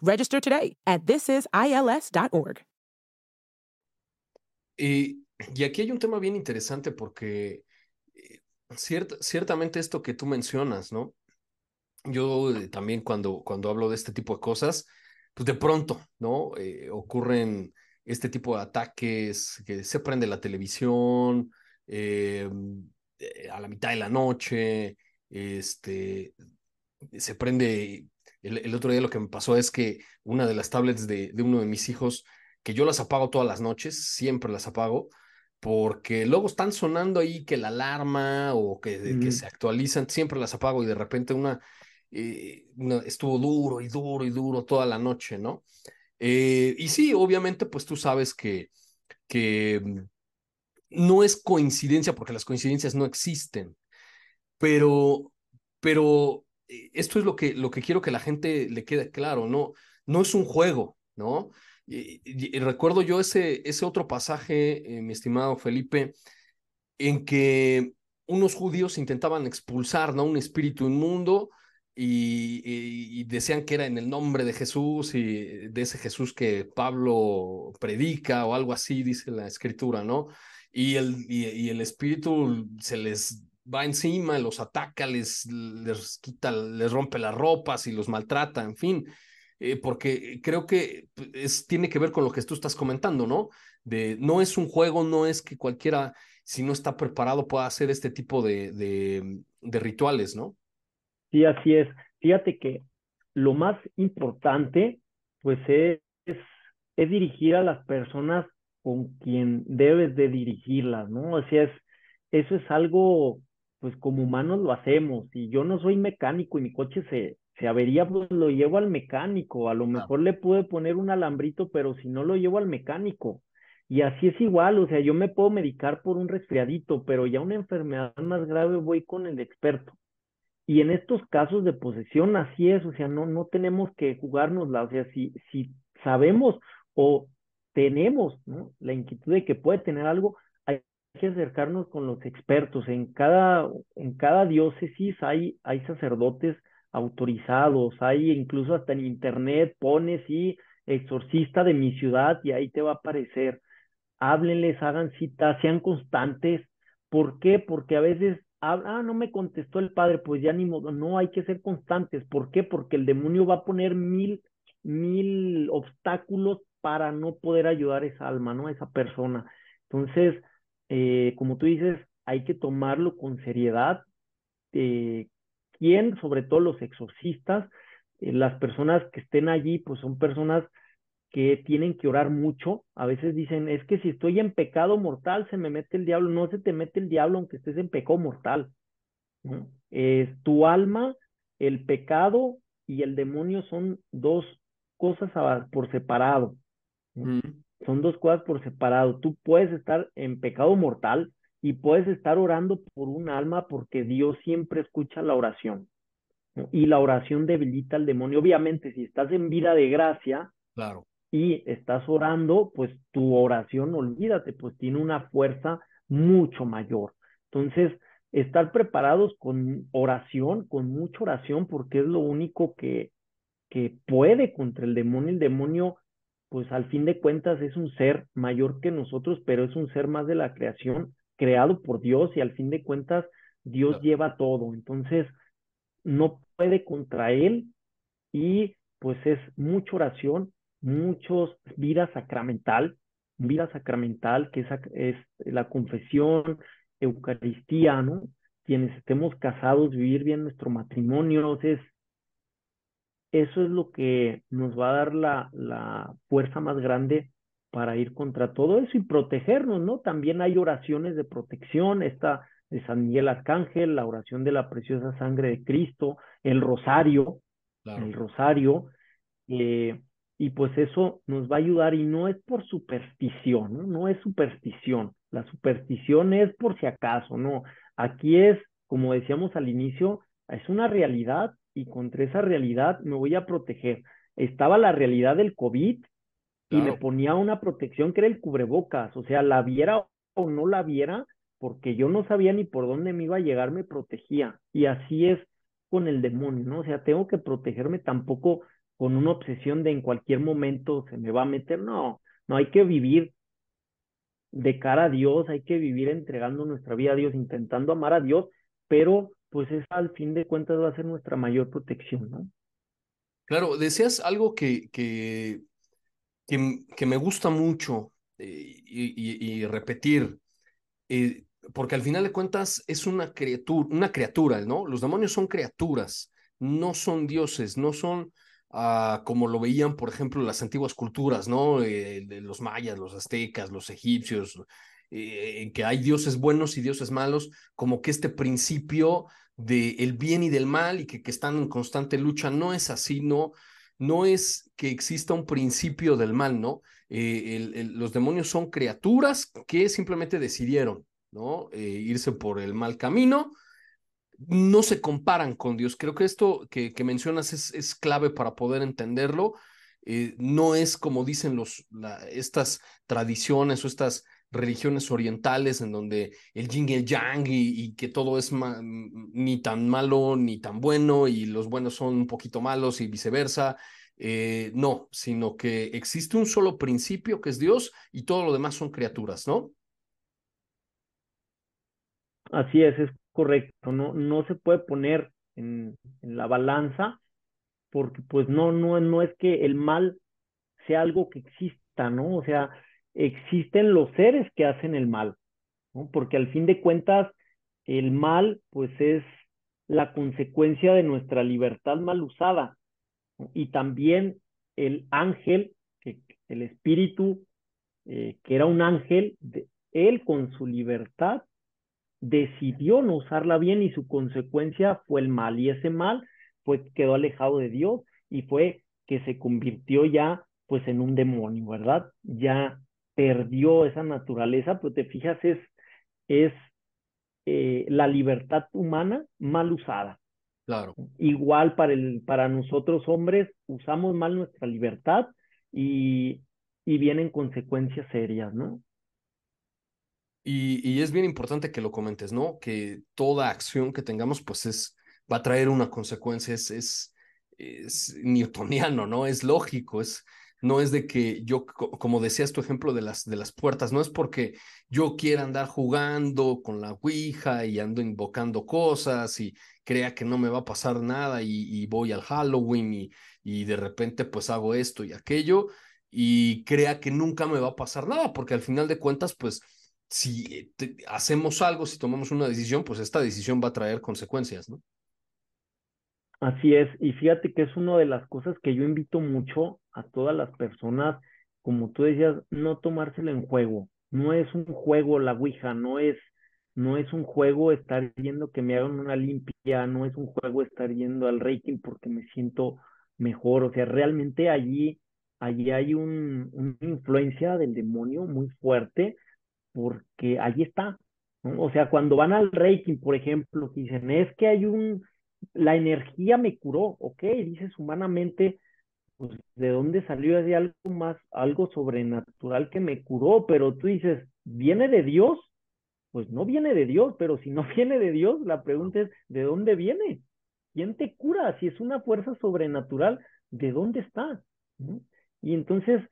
S4: Register today at thisisils.org.
S1: Y, y aquí hay un tema bien interesante porque eh, ciertamente esto que tú mencionas, ¿no? Yo eh, también cuando, cuando hablo de este tipo de cosas, pues de pronto, ¿no? Eh, ocurren este tipo de ataques, que se prende la televisión a la mitad de la noche, este, se prende el, otro día lo que me pasó es que una de las tablets de, de uno de mis hijos, que yo las apago todas las noches, siempre las apago, porque luego están sonando ahí que la alarma o que, que se actualizan, siempre las apago y de repente una, eh, estuvo duro y duro y duro toda la noche, ¿no? Eh, y sí, obviamente, pues tú sabes que, que no es coincidencia, porque las coincidencias no existen, pero, pero esto es lo que, lo que quiero que la gente le quede claro, no, no es un juego, ¿no? Y, recuerdo yo ese, ese otro pasaje, eh, mi estimado Felipe, en que unos judíos intentaban expulsar ¿no? un espíritu inmundo y, y, decían que era en el nombre de Jesús y de ese Jesús que Pablo predica o algo así, dice la escritura, ¿no? Y el, y el espíritu se les va encima, los ataca, les, les quita, les rompe las ropas y los maltrata, en fin, eh, porque creo que es, tiene que ver con lo que tú estás comentando, ¿no? De no es un juego, no es que cualquiera, si no está preparado, pueda hacer este tipo de, de, de rituales, ¿no?
S3: Sí, así es. Fíjate que lo más importante, pues es, es dirigir a las personas con quien debes de dirigirlas, ¿no? O sea, es, eso es algo pues como humanos lo hacemos. Si yo no soy mecánico y mi coche se, se avería, pues lo llevo al mecánico. A lo mejor le pude poner un alambrito, pero si no lo llevo al mecánico. Y así es igual, o sea, yo me puedo medicar por un resfriadito, pero ya una enfermedad más grave voy con el experto. Y en estos casos de posesión, así es, o sea, no, no tenemos que jugárnosla, o sea, si, si sabemos o tenemos ¿no? la inquietud de que puede tener algo, que acercarnos con los expertos. En cada, en cada diócesis hay, hay sacerdotes autorizados, hay incluso hasta en internet pones y exorcista de mi ciudad y ahí te va a aparecer. Háblenles, hagan citas, sean constantes. ¿Por qué? Porque a veces, ah, no me contestó el padre, pues ya ni modo, no hay que ser constantes. ¿Por qué? Porque el demonio va a poner mil, mil obstáculos para no poder ayudar a esa alma, ¿no? A esa persona. Entonces, eh, como tú dices, hay que tomarlo con seriedad. Eh, ¿Quién? Sobre todo los exorcistas, eh, las personas que estén allí, pues son personas que tienen que orar mucho. A veces dicen, es que si estoy en pecado mortal, se me mete el diablo. No se te mete el diablo aunque estés en pecado mortal. Tu alma, el pecado y el demonio son dos cosas por separado. Mm. Son dos cosas por separado. Tú puedes estar en pecado mortal y puedes estar orando por un alma porque Dios siempre escucha la oración. Y la oración debilita al demonio. Obviamente, si estás en vida de gracia
S1: claro.
S3: y estás orando, pues tu oración, olvídate, pues tiene una fuerza mucho mayor. Entonces, estar preparados con oración, con mucha oración, porque es lo único que, que puede contra el demonio. El demonio, pues al fin de cuentas, es un ser mayor que nosotros, pero es un ser más de la creación, creado por Dios y al fin de cuentas, Dios lleva todo. Entonces, no puede contra él y pues es mucha oración, muchos vida sacramental, vida sacramental que es, es la confesión, Eucaristía, ¿no? Quienes estemos casados, vivir bien nuestro matrimonio, es, eso es lo que nos va a dar la, la fuerza más grande para ir contra todo eso y protegernos, ¿no? También hay oraciones de protección, esta de San Miguel Arcángel, la oración de la preciosa sangre de Cristo, el rosario, el rosario, eh, y pues eso nos va a ayudar y no es por superstición, ¿no? No es superstición, la superstición es por si acaso, no. Aquí es, como decíamos al inicio, es una realidad y contra esa realidad me voy a proteger. Estaba la realidad del COVID y me ponía una protección que era el cubrebocas, o sea, la viera o no la viera, porque yo no sabía ni por dónde me iba a llegar, me protegía. Y así es con el demonio, ¿no? O sea, tengo que protegerme tampoco con una obsesión de en cualquier momento se me va a meter, no, no hay que vivir de cara a Dios, hay que vivir entregando nuestra vida a Dios, intentando amar a Dios, pero pues esa al fin de cuentas va a ser nuestra mayor protección, ¿no?
S1: Claro, deseas algo que, que, que, me gusta mucho eh, y, repetir, eh, porque al final de cuentas es una criatura, una criatura, ¿no? Los demonios son criaturas, no son dioses, no son como lo veían, por ejemplo, las antiguas culturas, ¿no? Eh, los mayas, los aztecas, los egipcios, eh, en que hay dioses buenos y dioses malos, como que este principio del el bien y del mal y que, que están en constante lucha, no es así, no, no es que exista un principio del mal, ¿no? Eh, los demonios son criaturas que simplemente decidieron, ¿no? irse por el mal camino no se comparan con Dios. Creo que esto que, mencionas es, es, clave para poder entenderlo. Eh, no es como dicen los, estas tradiciones o estas religiones orientales en donde el yin y el yang y, que todo es ni tan malo ni tan bueno y los buenos son un poquito malos y viceversa. Eh, no, sino que existe un solo principio que es Dios y todo lo demás son criaturas, ¿no?
S3: Así es, es correcto, no, no se puede poner en, la balanza porque pues no, no, no es que el mal sea algo que exista, ¿no? O sea, existen los seres que hacen el mal, ¿no? Porque al fin de cuentas, el mal pues es la consecuencia de nuestra libertad mal usada. Y también el ángel, el espíritu, eh, que era un ángel, él con su libertad decidió no usarla bien y su consecuencia fue el mal y ese mal pues quedó alejado de Dios y fue que se convirtió ya pues en un demonio, ¿verdad? Ya perdió esa naturaleza, pero te fijas es, es eh, la libertad humana mal usada.
S1: Claro.
S3: Igual para, el, para nosotros hombres usamos mal nuestra libertad y, y vienen consecuencias serias, ¿no?
S1: Y, es bien importante que lo comentes, ¿no? Que toda acción que tengamos, pues es, va a traer una consecuencia, es, es, es newtoniano, ¿no? Es lógico, es, no es de que yo, como decías tu ejemplo de las, de las puertas, no es porque yo quiera andar jugando con la Ouija y ando invocando cosas y crea que no me va a pasar nada y, voy al Halloween y, y de repente pues hago esto y aquello y crea que nunca me va a pasar nada, porque al final de cuentas pues si hacemos algo, si tomamos una decisión, pues esta decisión va a traer consecuencias, ¿no?
S3: Así es, y fíjate que es una de las cosas que yo invito mucho a todas las personas, como tú decías, no tomárselo en juego. No es un juego la Ouija, no es, no es un juego estar yendo que me hagan una limpia, no es un juego estar yendo al Reiki porque me siento mejor. O sea, realmente allí, allí hay un, una influencia del demonio muy fuerte porque allí está. ¿no? O sea, cuando van al Reiki, por ejemplo, dicen, es que hay un la energía me curó, ok, dices humanamente, pues de dónde salió de algo más, algo sobrenatural que me curó, pero tú dices, ¿viene de Dios? Pues no viene de Dios, pero si no <laughs> viene de Dios, la pregunta es, ¿de dónde viene? ¿Quién te cura? Si es una fuerza sobrenatural, ¿de dónde está? Y entonces,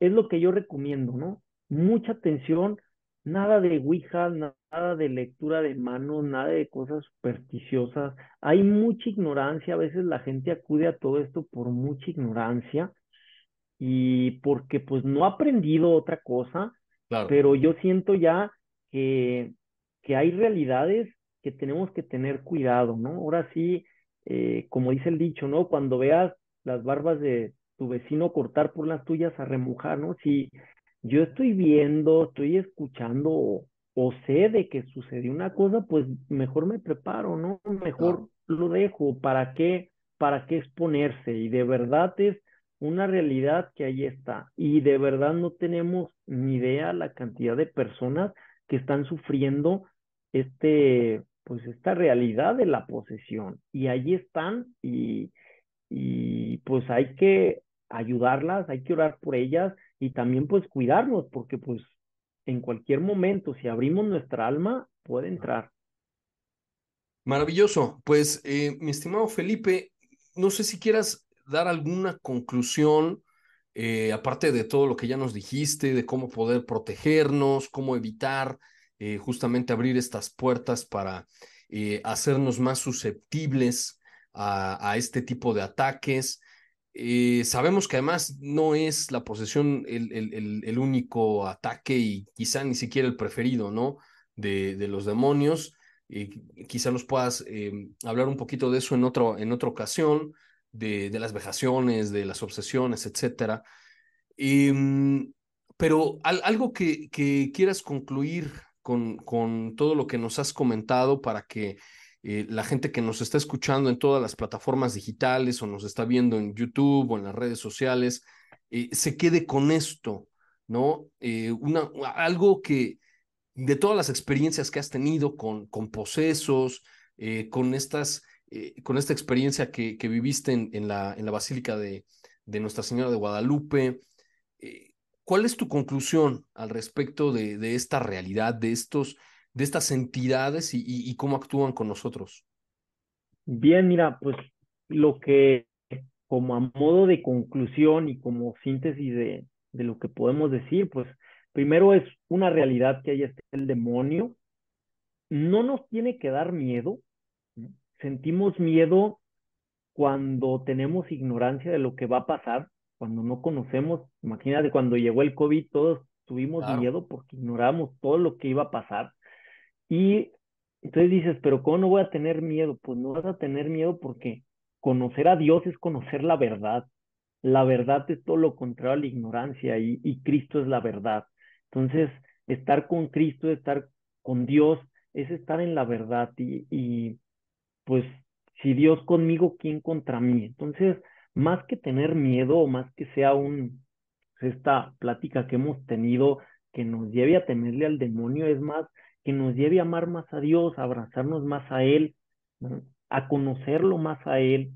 S3: es lo que yo recomiendo, ¿no? Mucha atención nada de Ouija, nada de lectura de manos, nada de cosas supersticiosas. Hay mucha ignorancia, a veces la gente acude a todo esto por mucha ignorancia y porque pues no ha aprendido otra cosa,
S1: Claro,
S3: pero yo siento ya que, que hay realidades que tenemos que tener cuidado, ¿no? Ahora sí, eh, como dice el dicho, ¿no? Cuando veas las barbas de tu vecino cortar por las tuyas a remojar, ¿no? Si yo estoy viendo, estoy escuchando o, sé de que sucedió una cosa, pues mejor me preparo, ¿no? Mejor lo dejo. ¿Para qué? ¿Para qué exponerse? Y de verdad es una realidad que ahí está. Y de verdad no tenemos ni idea la cantidad de personas que están sufriendo este, pues esta realidad de la posesión. Y ahí están y, y pues hay que ayudarlas, hay que orar por ellas y también pues cuidarnos, porque pues en cualquier momento, si abrimos nuestra alma, puede entrar.
S1: Maravilloso. Pues, eh, mi estimado Felipe, no sé si quieras dar alguna conclusión, eh, aparte de todo lo que ya nos dijiste, de cómo poder protegernos, cómo evitar eh, justamente abrir estas puertas para hacernos más susceptibles a, a este tipo de ataques. Eh, sabemos que además no es la posesión el, único ataque y quizá ni siquiera el preferido, ¿no? De, los demonios. Eh, quizá nos puedas eh, hablar un poquito de eso en, otro, en otra ocasión, de, las vejaciones, de las obsesiones, etcétera. Em, pero al, algo que, quieras concluir con, con todo lo que nos has comentado para que eh, la gente que nos está escuchando en todas las plataformas digitales o nos está viendo en YouTube o en las redes sociales, eh, se quede con esto, ¿no? Eh, algo que de todas las experiencias que has tenido con, con posesos, con, estas, con esta experiencia que, viviste en, la, en la Basílica de, de Nuestra Señora de Guadalupe, ¿cuál es tu conclusión al respecto de, de esta realidad, de estos de estas entidades y, y, y, cómo actúan con nosotros?
S3: Bien, mira, pues lo que como a modo de conclusión y como síntesis de, de lo que podemos decir, pues primero es una realidad que ahí está el demonio. No nos tiene que dar miedo. Sentimos miedo cuando tenemos ignorancia de lo que va a pasar, cuando no conocemos. Imagínate cuando llegó el COVID, todos tuvimos claro. miedo porque ignoramos todo lo que iba a pasar. Y entonces dices, pero ¿cómo no voy a tener miedo? Pues no vas a tener miedo porque conocer a Dios es conocer la verdad. La verdad es todo lo contrario a la ignorancia y, y Cristo es la verdad. Entonces, estar con Cristo, estar con Dios, es estar en la verdad y, y pues si Dios conmigo, ¿quién contra mí? Entonces, más que tener miedo o más que sea un, esta plática que hemos tenido que nos lleve a temerle al demonio, es más que nos lleve a amar más a Dios, a abrazarnos más a Él, a conocerlo más a Él.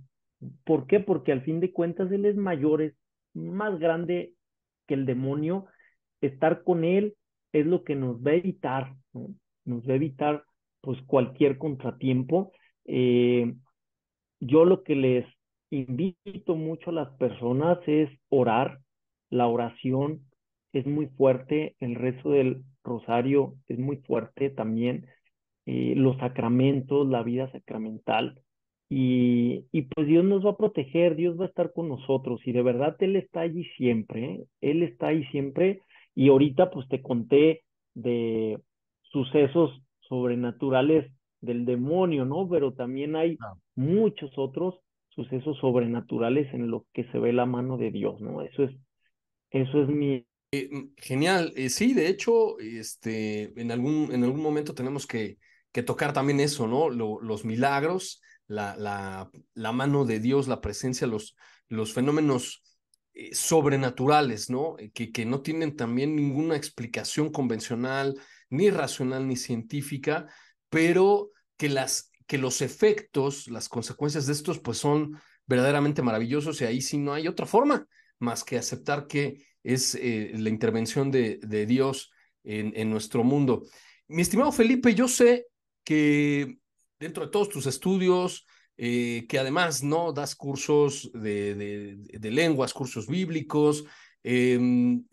S3: ¿Por qué? Porque al fin de cuentas Él es mayor, es más grande que el demonio. Estar con Él es lo que nos va a evitar, ¿no? nos va a evitar pues cualquier contratiempo. Eh, yo lo que les invito mucho a las personas es orar. La oración es muy fuerte, el rezo del rosario es muy fuerte también, eh, los sacramentos, la vida sacramental. Y, y, pues Dios nos va a proteger, Dios va a estar con nosotros y de verdad Él está allí siempre, ¿eh? Él está ahí siempre y ahorita pues te conté de sucesos sobrenaturales del demonio, ¿no? Pero también hay muchos otros sucesos sobrenaturales en los que se ve la mano de Dios, ¿no? Eso es, eso es mi...
S1: Eh, mm, genial, eh, sí, de hecho, este, en algún, en algún momento tenemos que, que tocar también eso, ¿no? los milagros, la, la, mano de Dios, la presencia, los, los fenómenos eh, sobrenaturales, ¿no? Que, que no tienen también ninguna explicación convencional, ni racional, ni científica, pero que, las, que los efectos, las consecuencias de estos, pues son verdaderamente maravillosos y ahí sí no hay otra forma más que aceptar que es eh, la intervención de, de Dios en, en, nuestro mundo. Mi estimado Felipe, yo sé que dentro de todos tus estudios, eh, que además no das cursos de, de, lenguas, cursos bíblicos, eh,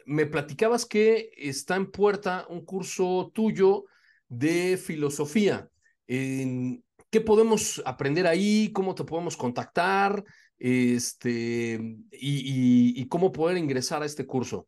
S1: me platicabas que está en puerta un curso tuyo de filosofía. ¿Qué podemos aprender ahí? ¿Cómo te podemos contactar? Este, y, y, cómo poder ingresar a este curso.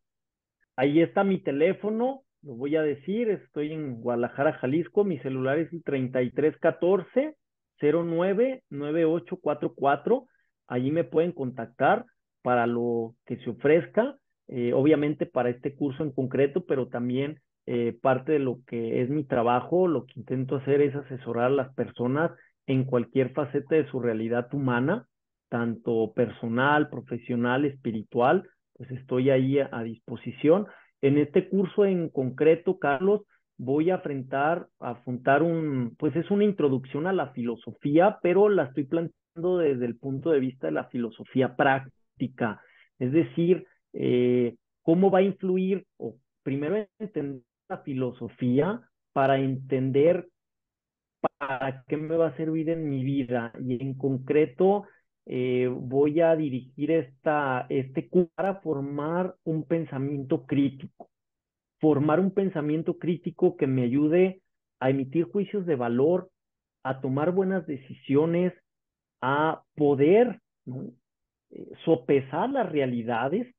S3: Ahí está mi teléfono, lo voy a decir, estoy en Guadalajara, Jalisco, mi celular es el 3314 099844, allí me pueden contactar para lo que se ofrezca, eh, obviamente para este curso en concreto, pero también eh, parte de lo que es mi trabajo, lo que intento hacer es asesorar a las personas en cualquier faceta de su realidad humana, tanto personal, profesional, espiritual, pues estoy ahí a, disposición. En este curso en concreto, Carlos, voy a afrontar, afrontar un, pues es una introducción a la filosofía, pero la estoy planteando desde el punto de vista de la filosofía práctica, es decir, eh, cómo va a influir, o primero entender la filosofía para entender para qué me va a servir en mi vida. Y en concreto eh, voy a dirigir esta, este curso para formar un pensamiento crítico, formar un pensamiento crítico que me ayude a emitir juicios de valor, a tomar buenas decisiones, a poder eh, sopesar las realidades,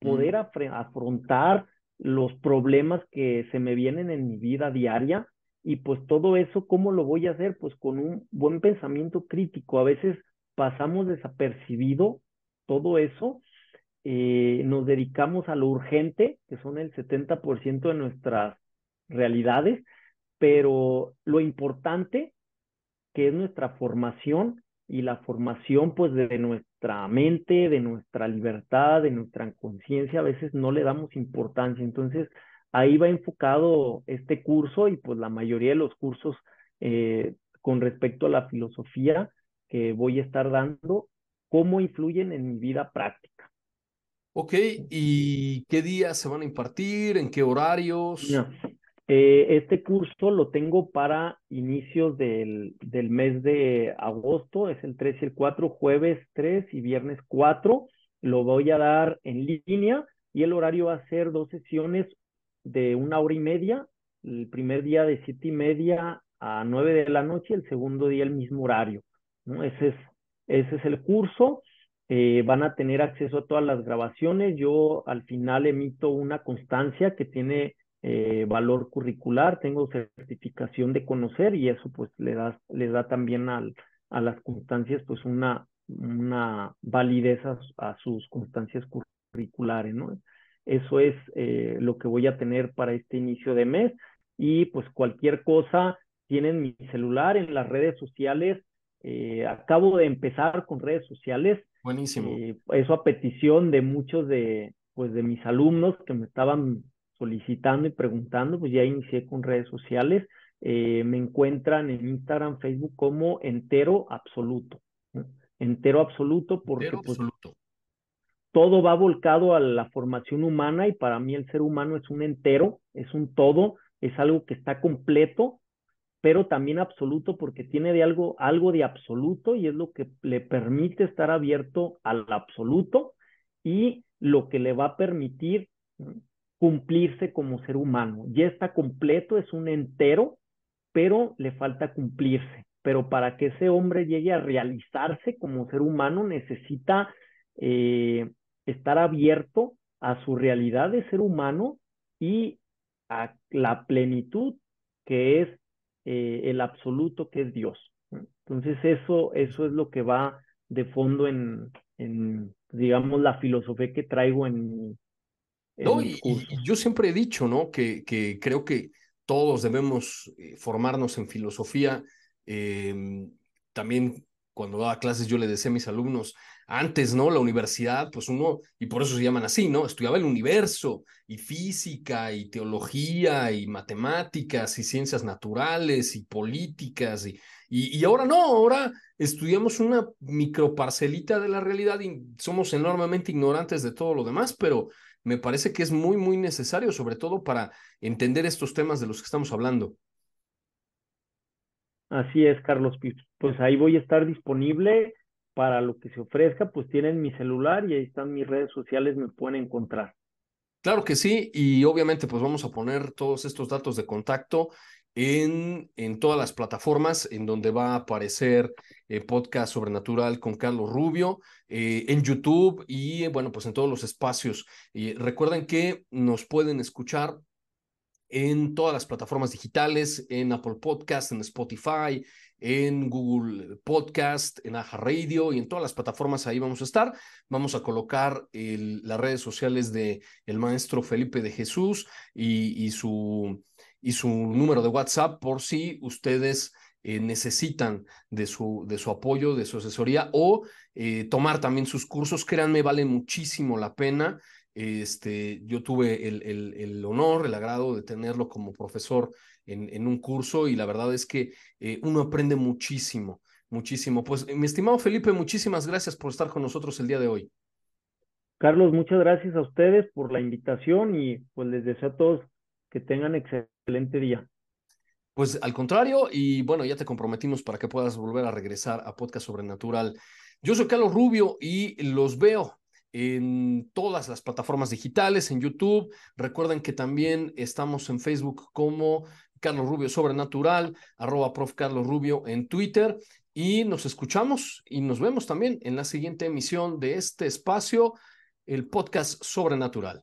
S3: poder afrontar los problemas que se me vienen en mi vida diaria y pues todo eso, ¿cómo lo voy a hacer? Pues con un buen pensamiento crítico. A veces pasamos desapercibido todo eso, eh, nos dedicamos a lo urgente, que son el 70% de nuestras realidades, pero lo importante, que es nuestra formación, y la formación pues de nuestra mente, de nuestra libertad, de nuestra conciencia, a veces no le damos importancia. Entonces, ahí va enfocado este curso y pues la mayoría de los cursos eh, con respecto a la filosofía que voy a estar dando, cómo influyen en mi vida práctica.
S1: Ok, ¿y qué días se van a impartir? ¿En qué horarios?
S3: Eh, este curso lo tengo para inicios del, del, mes de agosto, es el 3 y el 4, jueves 3 y viernes 4. Lo voy a dar en línea y el horario va a ser dos sesiones de una hora y media. El primer día de siete y media a 9 de la noche, el segundo día el mismo horario. Ese, es, ese es el curso. Eh, van a tener acceso a todas las grabaciones. Yo al final emito una constancia que tiene eh, valor curricular, tengo certificación de conocer y eso pues le da, le da también al, a las constancias pues una, una validez a, sus constancias curriculares, ¿no? Eso es eh, lo que voy a tener para este inicio de mes y pues cualquier cosa tienen mi celular en las redes sociales. Eh, acabo de empezar con redes sociales.
S1: Buenísimo.
S3: eso a petición de muchos de, pues, de mis alumnos que me estaban solicitando y preguntando, pues ya inicié con redes sociales. Eh, me encuentran en Instagram, Facebook como entero absoluto. Entero absoluto porque pues, todo va volcado a la formación humana y para mí el ser humano es un entero, es un todo, es algo que está completo, pero también absoluto porque tiene de algo, algo de absoluto y es lo que le permite estar abierto al absoluto y lo que le va a permitir cumplirse como ser humano. Ya está completo, es un entero, pero le falta cumplirse. Pero para que ese hombre llegue a realizarse como ser humano necesita eh, estar abierto a su realidad de ser humano y a la plenitud que es eh, el absoluto que es Dios. Entonces eso, eso es lo que va de fondo en, en digamos, la filosofía que traigo en,
S1: no, y, yo siempre he dicho, ¿no? Que, que creo que todos debemos eh, formarnos en filosofía. Em, también cuando daba clases yo le decía a mis alumnos, antes, ¿no? La universidad, pues uno, y por eso se llaman así, ¿no? Estudiaba el universo y física y teología y matemáticas y ciencias naturales y políticas y, y, y ahora no, ahora estudiamos una microparcelita de la realidad y somos enormemente ignorantes de todo lo demás, pero me parece que es muy, muy necesario, sobre todo para entender estos temas de los que estamos hablando.
S3: Así es, Carlos. Pues ahí voy a estar disponible para lo que se ofrezca, pues tienen mi celular y ahí están mis redes sociales, me pueden encontrar.
S1: Claro que sí, y obviamente pues vamos a poner todos estos datos de contacto en, en todas las plataformas en donde va a aparecer eh, podcast sobrenatural con Carlos Rubio, eh, en YouTube y bueno, pues en todos los espacios. Y recuerden que nos pueden escuchar en todas las plataformas digitales, en Apple Podcast, en Spotify, en Google Podcast, en Aja Radio y en todas las plataformas ahí vamos a estar. Vamos a colocar las redes sociales de el maestro Felipe de Jesús y, su, y su número de WhatsApp por si ustedes eh, necesitan de su, de su apoyo, de su asesoría o eh, tomar también sus cursos. Créanme, vale muchísimo la pena. Este, yo tuve el, el, el, honor, el agrado de tenerlo como profesor en, en un curso y la verdad es que eh, uno aprende muchísimo, muchísimo. Pues mi estimado Felipe, muchísimas gracias por estar con nosotros el día de hoy.
S3: Carlos, muchas gracias a ustedes por la invitación y pues les deseo a todos que tengan excelente día.
S1: Pues al contrario, y bueno, ya te comprometimos para que puedas volver a regresar a Podcast Sobrenatural. Yo soy Carlos Rubio y los veo en todas las plataformas digitales, en YouTube. Recuerden que también estamos en Facebook como Carlos Rubio Sobrenatural, arroba prof. Carlos Rubio en Twitter. Y nos escuchamos y nos vemos también en la siguiente emisión de este espacio, el podcast Sobrenatural.